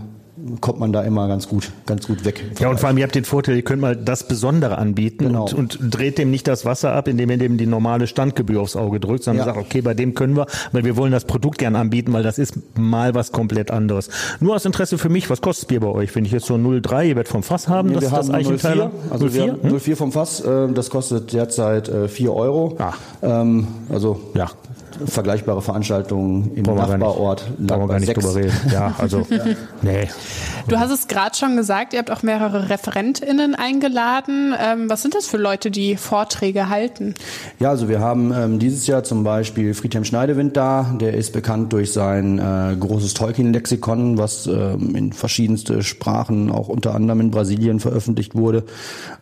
kommt man da immer ganz gut, ganz gut weg.
Ja, und vor allem, ihr habt den Vorteil, ihr könnt mal das Besondere anbieten genau. und, und dreht dem nicht das Wasser ab, indem ihr dem die normale Standgebühr aufs Auge drückt, sondern ja. sagt, okay, bei dem können wir, weil wir wollen das Produkt gern anbieten, weil das ist mal was komplett anderes. Nur aus Interesse für mich, was kostet Bier bei euch? Wenn ich jetzt so 0,3, ihr werdet vom Fass haben,
nee,
das
ist das Eichenthaler? Also 04, wir, hm? 04 vom Fass, äh, das kostet derzeit äh, 4 Euro. Ah. Ähm, also ja vergleichbare Veranstaltungen im Brauchen Nachbarort.
Brauchen wir gar nicht drüber reden. Ja, also, ja.
nee. Du hast es gerade schon gesagt, ihr habt auch mehrere ReferentInnen eingeladen. Ähm, was sind das für Leute, die Vorträge halten?
Ja, also wir haben ähm, dieses Jahr zum Beispiel Friedhelm Schneidewind da. Der ist bekannt durch sein äh, großes Tolkien-Lexikon, was ähm, in verschiedenste Sprachen, auch unter anderem in Brasilien veröffentlicht wurde.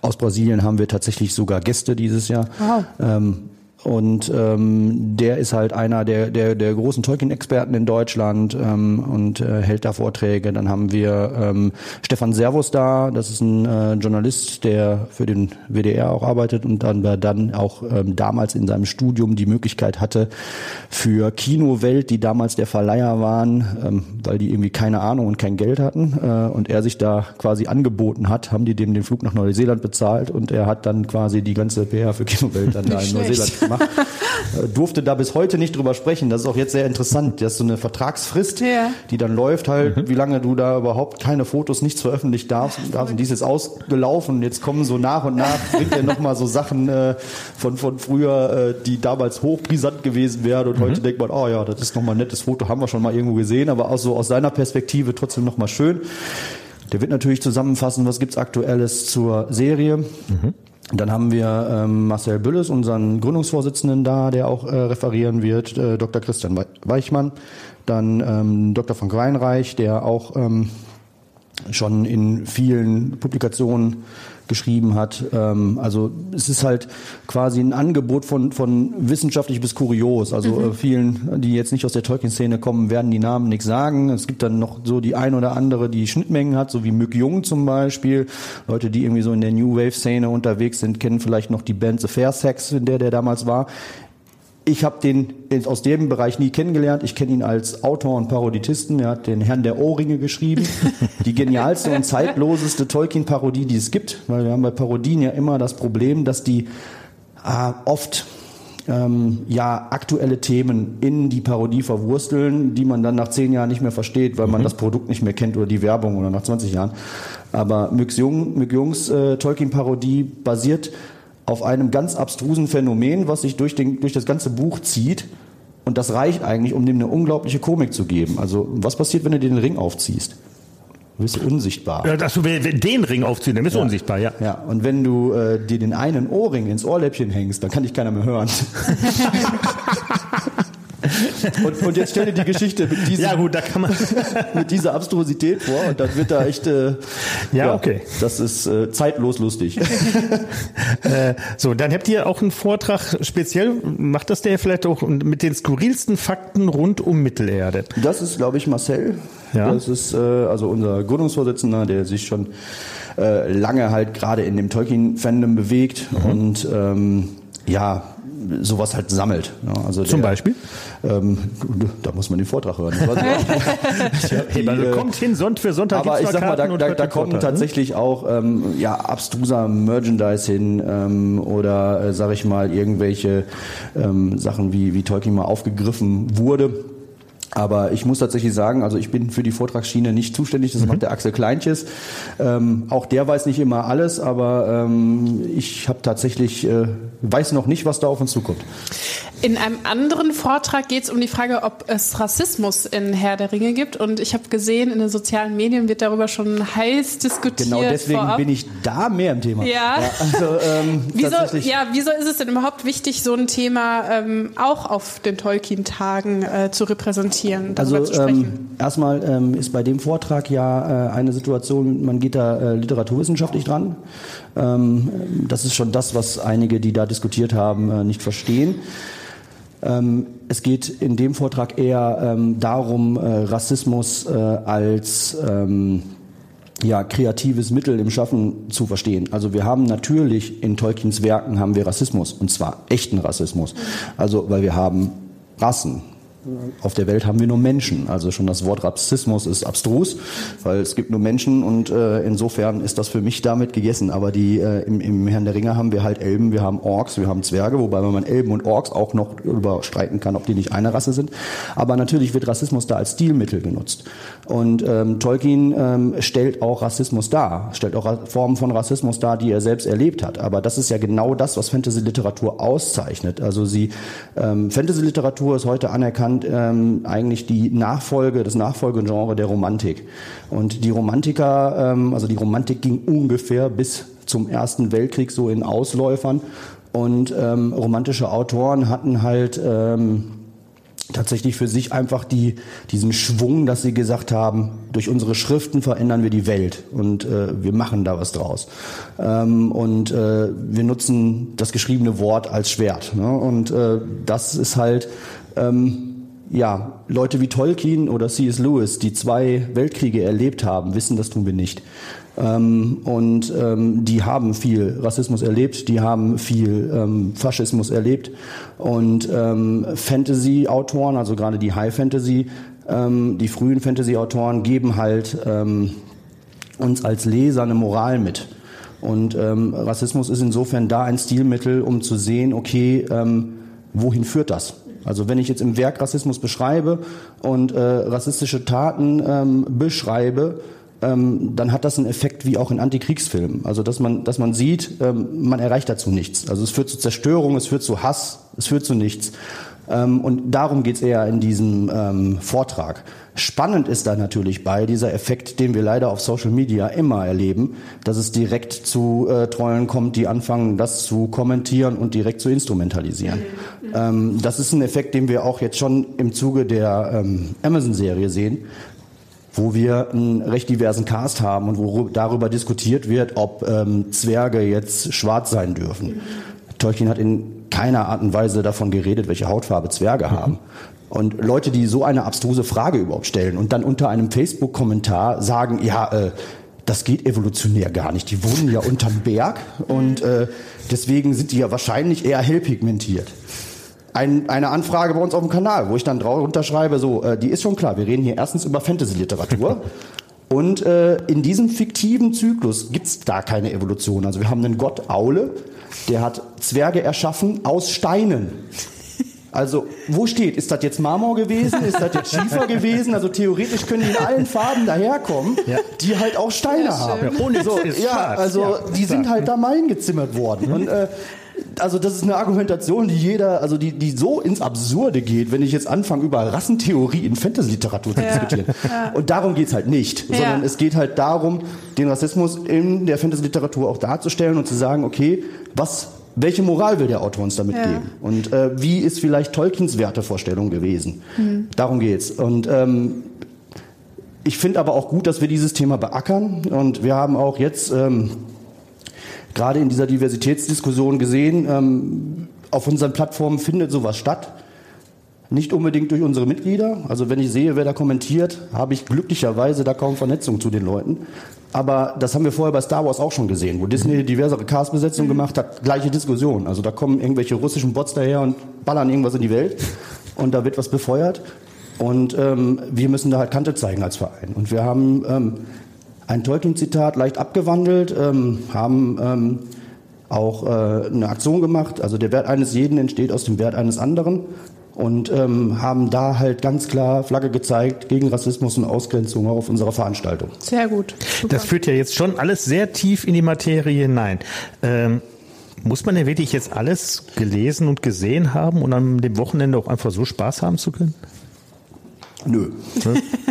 Aus Brasilien haben wir tatsächlich sogar Gäste dieses Jahr. Wow. Ähm, und ähm, der ist halt einer der, der, der großen Tolkien-Experten in Deutschland ähm, und äh, hält da Vorträge. Dann haben wir ähm, Stefan Servus da, das ist ein äh, Journalist, der für den WDR auch arbeitet. Und dann, dann auch ähm, damals in seinem Studium die Möglichkeit hatte, für Kinowelt, die damals der Verleiher waren, ähm, weil die irgendwie keine Ahnung und kein Geld hatten äh, und er sich da quasi angeboten hat, haben die dem den Flug nach Neuseeland bezahlt. Und er hat dann quasi die ganze PR für Kinowelt dann da in Neuseeland gemacht gemacht. Äh, durfte da bis heute nicht drüber sprechen. Das ist auch jetzt sehr interessant. Das ist so eine Vertragsfrist,
Ja.
die dann läuft halt, wie lange du da überhaupt keine Fotos, nichts veröffentlicht darfst. darfst. Und dies ist ausgelaufen. Jetzt kommen so nach und nach, bringt er nochmal so Sachen äh, von, von früher, äh, die damals hochbrisant gewesen wären. Und heute denkt man, oh ja, das ist nochmal ein nettes Foto, haben wir schon mal irgendwo gesehen, aber auch so aus seiner Perspektive trotzdem nochmal schön. Der wird natürlich zusammenfassen, was gibt's Aktuelles zur Serie. Dann haben wir ähm, Marcel Bülles, unseren Gründungsvorsitzenden da, der auch äh, referieren wird, äh, Dr. Christian Wei- Weichmann, dann ähm, Dr. Frank Weinreich, der auch ähm, schon in vielen Publikationen geschrieben hat. Ähm, also es ist halt quasi ein Angebot von, von wissenschaftlich bis kurios. Also äh, vielen, die jetzt nicht aus der Tolkien-Szene kommen, werden die Namen nichts sagen. Es gibt dann noch so die ein oder andere, die Schnittmengen hat, so wie Mück Jung zum Beispiel. Leute, die irgendwie so in der New Wave-Szene unterwegs sind, kennen vielleicht noch die Band The Fair Sex, in der der damals war. Ich habe den aus dem Bereich nie kennengelernt. Ich kenne ihn als Autor und Paroditisten. Er hat den Herrn der Ohrringe geschrieben. Die genialste und zeitloseste Tolkien-Parodie, die es gibt. Weil wir haben bei Parodien ja immer das Problem, dass die äh, oft ähm, ja aktuelle Themen in die Parodie verwursteln, die man dann nach zehn Jahren nicht mehr versteht, weil man das Produkt nicht mehr kennt oder die Werbung oder nach 20 Jahren. Aber Mück Jung, Mück Jungs äh, Tolkien-Parodie basiert auf einem ganz abstrusen Phänomen, was sich durch, den, durch das ganze Buch zieht. Und das reicht eigentlich, um dem eine unglaubliche Komik zu geben. Also, was passiert, wenn du dir den Ring aufziehst? Du bist unsichtbar.
Ja, dass du den Ring aufziehen, dann bist du unsichtbar, ja.
Ja, und wenn du äh, dir den einen Ohrring ins Ohrläppchen hängst, dann kann dich keiner mehr hören. und, und jetzt stell dir die Geschichte mit, diesem,
Ja, gut, da kann man.
mit dieser Abstrusität vor und dann wird da echt. Äh,
Ja, okay.
Das ist äh, zeitlos lustig.
Äh, so, dann habt ihr auch einen Vortrag speziell, macht das der vielleicht auch mit den skurrilsten Fakten rund um Mittelerde?
Das ist, glaube ich, Marcel.
Ja.
Das ist äh, also unser Gründungsvorsitzender, der sich schon äh, lange halt gerade in dem Tolkien-Fandom bewegt
Mhm.
und ähm, ja, sowas halt sammelt. Ja, also
Zum
der,
Beispiel?
Ähm, da muss man den Vortrag hören.
Hey, also
äh,
kommt hin, Sonntag für Sonntag
aber ich sag mal, da,
Karten und
da, da
den
kommen
Vortrag, ne?
tatsächlich auch ähm, ja, abstruser Merchandise hin ähm, oder, äh, sag ich mal, irgendwelche ähm, Sachen, wie, wie Tolkien mal aufgegriffen wurde. Aber ich muss tatsächlich sagen, also ich bin für die Vortragsschiene nicht zuständig,
Mhm.
das macht der Axel Kleintjes. Ähm, auch der weiß nicht immer alles, aber ähm, ich habe tatsächlich, äh, weiß noch nicht, was da auf uns zukommt.
In einem anderen Vortrag geht es um die Frage, ob es Rassismus in Herr der Ringe gibt. Und ich habe gesehen, in den sozialen Medien wird darüber schon heiß diskutiert.
Genau deswegen
vorab.
bin ich da mehr im Thema.
Ja.
also, ähm,
Wieso, ja, wieso ist es denn überhaupt wichtig, so ein Thema ähm, auch auf den Tolkien-Tagen äh, zu repräsentieren, darüber
Also
zu sprechen?
ähm, erstmal ähm, ist bei dem Vortrag ja äh, eine Situation, man geht da äh, literaturwissenschaftlich dran. Ähm, das ist schon das, was einige, die da diskutiert haben, äh, nicht verstehen. Ähm, es geht in dem Vortrag eher ähm, darum, äh, Rassismus äh, als ähm, ja, kreatives Mittel im Schaffen zu verstehen. Also wir haben natürlich in Tolkiens Werken haben wir Rassismus und zwar echten Rassismus. Also weil wir haben Rassen. Auf der Welt haben wir nur Menschen. Also schon das Wort Rassismus ist abstrus, weil es gibt nur Menschen und äh, insofern ist das für mich damit gegessen. Aber die äh, im, im Herrn der Ringe haben wir halt Elben, wir haben Orks, wir haben Zwerge, wobei man Elben und Orks auch noch überstreiten kann, ob die nicht eine Rasse sind. Aber natürlich wird Rassismus da als Stilmittel genutzt. Und ähm, Tolkien ähm, stellt auch Rassismus dar, stellt auch Formen von Rassismus dar, die er selbst erlebt hat. Aber das ist ja genau das, was Fantasy-Literatur auszeichnet. Also sie ähm, Fantasy-Literatur ist heute anerkannt ähm, eigentlich die Nachfolge, das Nachfolgegenre der Romantik. Und die Romantiker, ähm, also die Romantik ging ungefähr bis zum Ersten Weltkrieg so in Ausläufern. Und ähm, romantische Autoren hatten halt ähm, tatsächlich für sich einfach die, diesen Schwung, dass sie gesagt haben, durch unsere Schriften verändern wir die Welt und äh, wir machen da was draus. Ähm, und äh, wir nutzen das geschriebene Wort als Schwert. Ne? Und äh, das ist halt, ähm, ja, Leute wie Tolkien oder C.S. Lewis, die zwei Weltkriege erlebt haben, wissen, das tun wir nicht. Ähm, und ähm, die haben viel Rassismus erlebt, die haben viel ähm, Faschismus erlebt. Und ähm, Fantasy-Autoren, also gerade die High Fantasy, ähm, die frühen Fantasy-Autoren geben halt ähm, uns als Leser eine Moral mit. Und Rassismus ist insofern da ein Stilmittel, um zu sehen, okay, wohin führt das? Also wenn ich jetzt im Werk Rassismus beschreibe und äh, rassistische Taten ähm, beschreibe, ähm, dann hat das einen Effekt wie auch in Antikriegsfilmen. Also dass man, dass man sieht, ähm, man erreicht dazu nichts. Also es führt zu Zerstörung, es führt zu Hass, es führt zu nichts. Ähm, und darum geht's eher in diesem ähm, Vortrag. Spannend ist da natürlich bei dieser Effekt, den wir leider auf Social Media immer erleben, dass es direkt zu äh, Trollen kommt, die anfangen, das zu kommentieren und direkt zu instrumentalisieren. Ähm, das ist ein Effekt, den wir auch jetzt schon im Zuge der ähm, Amazon-Serie sehen, wo wir einen recht diversen Cast haben und wo darüber diskutiert wird, ob ähm, Zwerge jetzt schwarz sein dürfen. Mhm. Tolkien hat in keiner Art und Weise davon geredet, welche Hautfarbe Zwerge mhm. haben. Und Leute, die so eine abstruse Frage überhaupt stellen und dann unter einem Facebook-Kommentar sagen, ja, äh, das geht evolutionär gar nicht. Die wohnen ja unterm Berg und äh, deswegen sind die ja wahrscheinlich eher hellpigmentiert ein, eine Anfrage bei uns auf dem Kanal, wo ich dann drunter schreibe, so, äh, die ist schon klar, wir reden hier erstens über Fantasy-Literatur. Und äh, in diesem fiktiven Zyklus gibt's da keine Evolution. Also wir haben einen Gott Aule, der hat Zwerge erschaffen aus Steinen. Also, wo steht? Ist das jetzt Marmor gewesen? Ist das jetzt Schiefer gewesen? Also theoretisch können die in allen Farben daherkommen, ja. die halt auch Steine ja, haben. Ja, ohne so, ja, also die sind halt da mal hingezimmert worden. Und äh, also das ist eine Argumentation, die jeder, also die, die so ins Absurde geht, wenn ich jetzt anfange, über Rassentheorie in Fantasy-Literatur zu ja. diskutieren. Ja. Und darum geht's halt nicht, ja. sondern es geht halt darum, den Rassismus in der Fantasy-Literatur auch darzustellen und zu sagen, okay, was welche Moral will der Autor uns damit ja. geben? Und äh, wie ist vielleicht Tolkiens Wertevorstellung gewesen? Mhm. Darum geht's. Und ähm, ich finde aber auch gut, dass wir dieses Thema beackern. Und wir haben auch jetzt ähm, gerade in dieser Diversitätsdiskussion gesehen, ähm, auf unseren Plattformen findet sowas statt. Nicht unbedingt durch unsere Mitglieder. Also wenn ich sehe, wer da kommentiert, habe ich glücklicherweise da kaum Vernetzung zu den Leuten. Aber das haben wir vorher bei Star Wars auch schon gesehen, wo Disney diversere Castbesetzungen gemacht hat, gleiche Diskussion. Also da kommen irgendwelche russischen Bots daher und ballern irgendwas in die Welt und da wird was befeuert. Und ähm, wir müssen da halt Kante zeigen als Verein. Und wir haben ähm, ein Tolkien-Zitat leicht abgewandelt, ähm, haben ähm, auch äh, eine Aktion gemacht. Also der Wert eines jeden entsteht aus dem Wert eines anderen und ähm, haben da halt ganz klar Flagge gezeigt gegen Rassismus und Ausgrenzung auf unserer Veranstaltung.
Sehr gut.
Super. Das führt ja jetzt schon alles sehr tief in die Materie hinein. Ähm, muss man denn wirklich jetzt alles gelesen und gesehen haben und an dem Wochenende auch einfach so Spaß haben zu können?
Nö.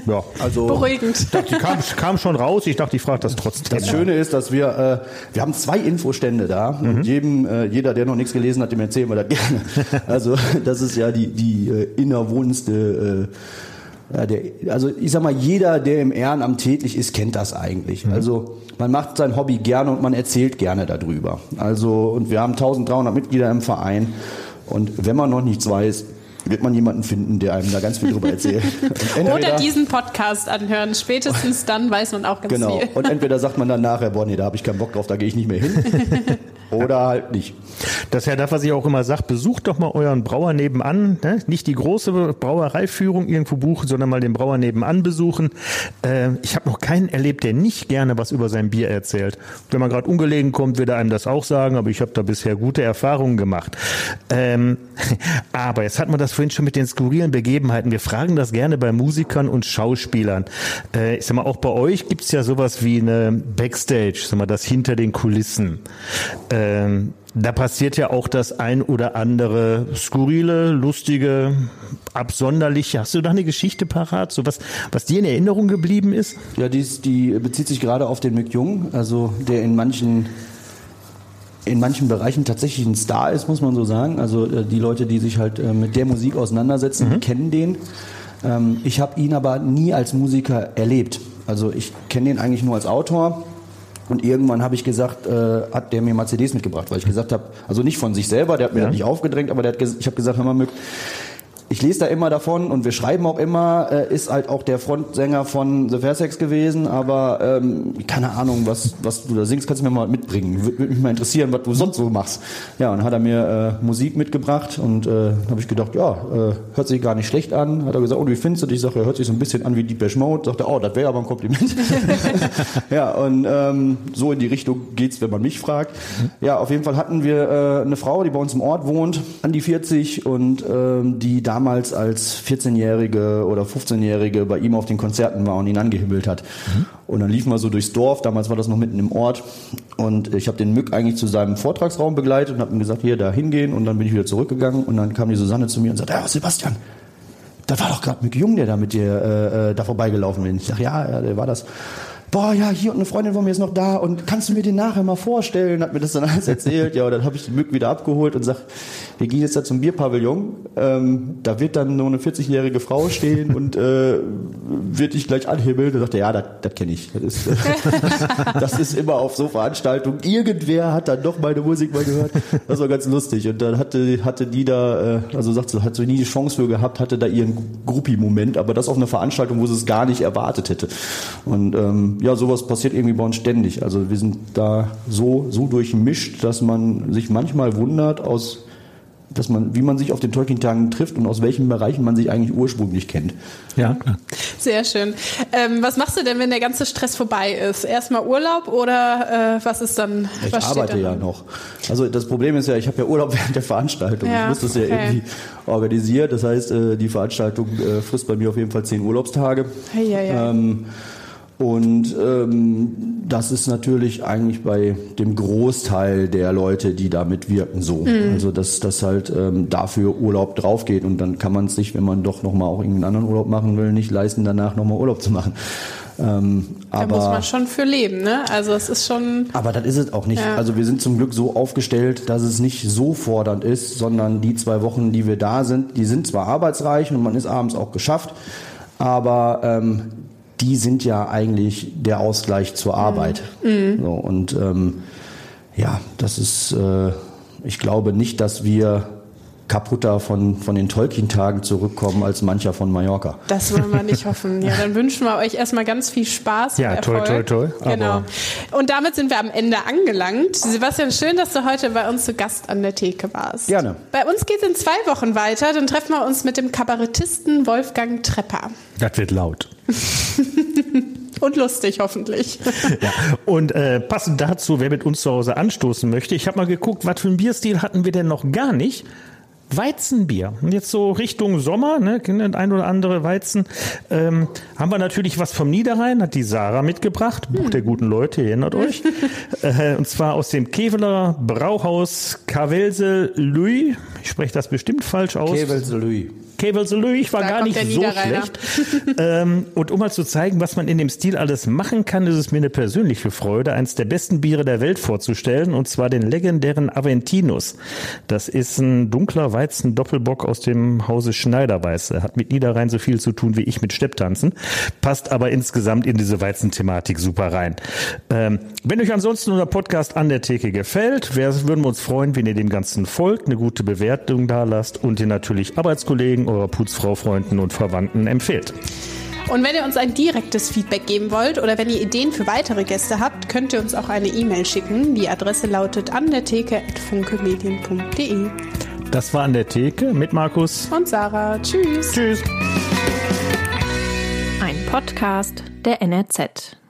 Ja, also
beruhigend.
Dachte, die kam, kam, schon raus. Ich dachte, ich frage das trotzdem.
Das Schöne ist, dass wir äh, wir haben zwei Infostände da. Mhm. Und jedem, äh, jeder, der noch nichts gelesen hat, dem erzählen wir das gerne. Also das ist ja die die äh, innerwohnste. Äh, ja, der, also ich sag mal, jeder, der im Ehrenamt tätig ist, kennt das eigentlich. Mhm. Also man macht sein Hobby gerne und man erzählt gerne darüber. Also und wir haben 1300 Mitglieder im Verein. Und wenn man noch nichts weiß, wird man jemanden finden, der einem da ganz viel drüber erzählt.
Oder diesen Podcast anhören. Spätestens dann weiß man auch ganz
genau.
viel.
Genau. Und entweder sagt man dann nachher, boah, nee, da habe ich keinen Bock drauf, da gehe ich nicht mehr hin. Oder halt nicht.
Das ist ja das, was ich auch immer sage, besucht doch mal euren Brauer nebenan. Ne? Nicht die große Brauereiführung irgendwo buchen, sondern mal den Brauer nebenan besuchen. Äh, ich habe noch keinen erlebt, der nicht gerne was über sein Bier erzählt. Wenn man gerade ungelegen kommt, wird er einem das auch sagen, aber ich habe da bisher gute Erfahrungen gemacht. Ähm, aber jetzt hat man das vorhin schon mit den skurrilen Begebenheiten. Wir fragen das gerne bei Musikern und Schauspielern. Äh, ich sag mal, auch bei euch gibt es ja sowas wie eine Backstage, sag mal, das hinter den Kulissen. Ähm, da passiert ja auch das ein oder andere skurrile, lustige, absonderliche. Hast du da eine Geschichte parat, so was, was dir in Erinnerung geblieben ist?
Ja, die, die bezieht sich gerade auf den Mick Jung, also der in manchen in manchen Bereichen tatsächlich ein Star ist, muss man so sagen. Also äh, die Leute, die sich halt äh, mit der Musik auseinandersetzen, mhm. kennen den. Ähm, ich habe ihn aber nie als Musiker erlebt. Also ich kenne den eigentlich nur als Autor. Und irgendwann habe ich gesagt, äh, hat der mir mal CDs mitgebracht, weil ich gesagt habe, also nicht von sich selber, der hat mir ja. das nicht aufgedrängt, aber der hat ich habe gesagt, hör mal, Mück, ich lese da immer davon und wir schreiben auch immer, äh, ist halt auch der Frontsänger von The Fairsex gewesen, aber ähm, keine Ahnung, was, was du da singst, kannst du mir mal mitbringen. Würde mich mal interessieren, was du sonst so machst. Ja, und dann hat er mir äh, Musik mitgebracht und äh, habe ich gedacht, ja, äh, hört sich gar nicht schlecht an. Hat er gesagt, oh, wie findest du dich? Ich sage, hört sich so ein bisschen an wie Deepesh Mode. Sagt er, oh, das wäre aber ein Kompliment. ja, und ähm, so in die Richtung geht's, wenn man mich fragt. Ja, auf jeden Fall hatten wir äh, eine Frau, die bei uns im Ort wohnt, an die 40 und ähm, die damals damals als 14-Jährige oder 15-Jährige bei ihm auf den Konzerten war und ihn angehimmelt hat. Mhm. Und dann liefen wir so durchs Dorf, damals war das noch mitten im Ort. Und ich habe den Mück eigentlich zu seinem Vortragsraum begleitet und habe ihm gesagt, hier, da hingehen. Und dann bin ich wieder zurückgegangen und dann kam die Susanne zu mir und sagte, ja, Sebastian, das war doch gerade Mück Jung, der da mit dir äh, äh da vorbeigelaufen ist. Ich sag, ja, ja, der war das boah, ja, hier und eine Freundin von mir ist noch da und kannst du mir den nachher mal vorstellen? Hat mir das dann alles erzählt. ja, und dann habe ich den Mück wieder abgeholt und sag, wir gehen jetzt da zum Bierpavillon. Ähm, da wird dann nur eine 40-jährige Frau stehen und äh, wird dich gleich anhimmeln. Da sagt er, ja, das kenne ich. Das ist, das ist immer auf so Veranstaltungen. Irgendwer hat dann doch meine Musik mal gehört. Das war ganz lustig. Und dann hatte, hatte die da, äh, also sagt sie, hat so nie die Chance für gehabt, hatte da ihren Gruppi-Moment, aber das auf einer Veranstaltung, wo sie es gar nicht erwartet hätte. Und ähm, ja, sowas passiert irgendwie bei uns ständig. Also wir sind da so, so durchmischt, dass man sich manchmal wundert, aus, dass man, wie man sich auf den Tolkien-Tagen trifft und aus welchen Bereichen man sich eigentlich ursprünglich kennt.
Ja, klar. Sehr schön. Ähm, was machst du denn, wenn der ganze Stress vorbei ist? Erstmal Urlaub oder äh, was ist dann?
Ich
was
arbeite ja noch. Also das Problem ist ja, ich habe ja Urlaub während der Veranstaltung. Ja, ich muss das ja okay. irgendwie organisieren. Das heißt, äh, die Veranstaltung äh, frisst bei mir auf jeden Fall zehn Urlaubstage. Hey, ja, ja. Ähm, und ähm, das ist natürlich eigentlich bei dem Großteil der Leute, die da mitwirken, so. Mhm. Also dass das halt ähm, dafür Urlaub drauf geht und dann kann man es sich, wenn man doch nochmal auch irgendeinen anderen Urlaub machen will, nicht leisten, danach nochmal Urlaub zu machen.
Ähm, da muss man schon für leben, ne? Also es ist schon.
Aber das ist es auch nicht. Ja. Also wir sind zum Glück so aufgestellt, dass es nicht so fordernd ist, sondern die zwei Wochen, die wir da sind, die sind zwar arbeitsreich und man ist abends auch geschafft, aber ähm, die sind ja eigentlich der Ausgleich zur Arbeit. Mhm. So, und ähm, ja, das ist, äh, ich glaube nicht, dass wir kaputter von, von den Tolkien-Tagen zurückkommen als mancher von Mallorca.
Das wollen wir nicht hoffen. Ja, dann wünschen wir euch erstmal ganz viel Spaß.
Ja, toll, toll, toll.
Genau. Und damit sind wir am Ende angelangt. Sebastian, schön, dass du heute bei uns zu Gast an der Theke warst.
Gerne.
Bei uns geht es in zwei Wochen weiter. Dann treffen wir uns mit dem Kabarettisten Wolfgang Trepper.
Das wird laut.
Und lustig, hoffentlich.
Ja. Und äh, passend dazu, wer mit uns zu Hause anstoßen möchte, ich habe mal geguckt, was für einen Bierstil hatten wir denn noch gar nicht. Weizenbier. Und jetzt so Richtung Sommer, ne, ein oder andere Weizen, ähm, haben wir natürlich was vom Niederrhein, hat die Sarah mitgebracht, Buch hm. der guten Leute, ihr erinnert euch. äh, und zwar aus dem Keveler Brauhaus Cavelse Louis. Ich spreche das bestimmt falsch aus.
Cavelse Louis.
Cable war da gar nicht so schlecht. ähm, und um mal zu zeigen, was man in dem Stil alles machen kann, ist es mir eine persönliche Freude, eines der besten Biere der Welt vorzustellen, und zwar den legendären Aventinus. Das ist ein dunkler Weizen-Doppelbock aus dem Hause Schneiderweiße. Hat mit Niederrhein so viel zu tun wie ich mit Stepptanzen, passt aber insgesamt in diese Weizenthematik super rein. Ähm, wenn euch ansonsten unser Podcast an der Theke gefällt, würden wir uns freuen, wenn ihr dem Ganzen folgt, eine gute Bewertung da lasst und ihr natürlich Arbeitskollegen eurer Putzfrau, Freunden und Verwandten empfehlt.
Und wenn ihr uns ein direktes Feedback geben wollt oder wenn ihr Ideen für weitere Gäste habt, könnt ihr uns auch eine E-Mail schicken. Die Adresse lautet an der Theke@funkemedien.de.
Das war an der Theke mit Markus
und Sarah. Tschüss.
Tschüss.
Ein Podcast der NRZ.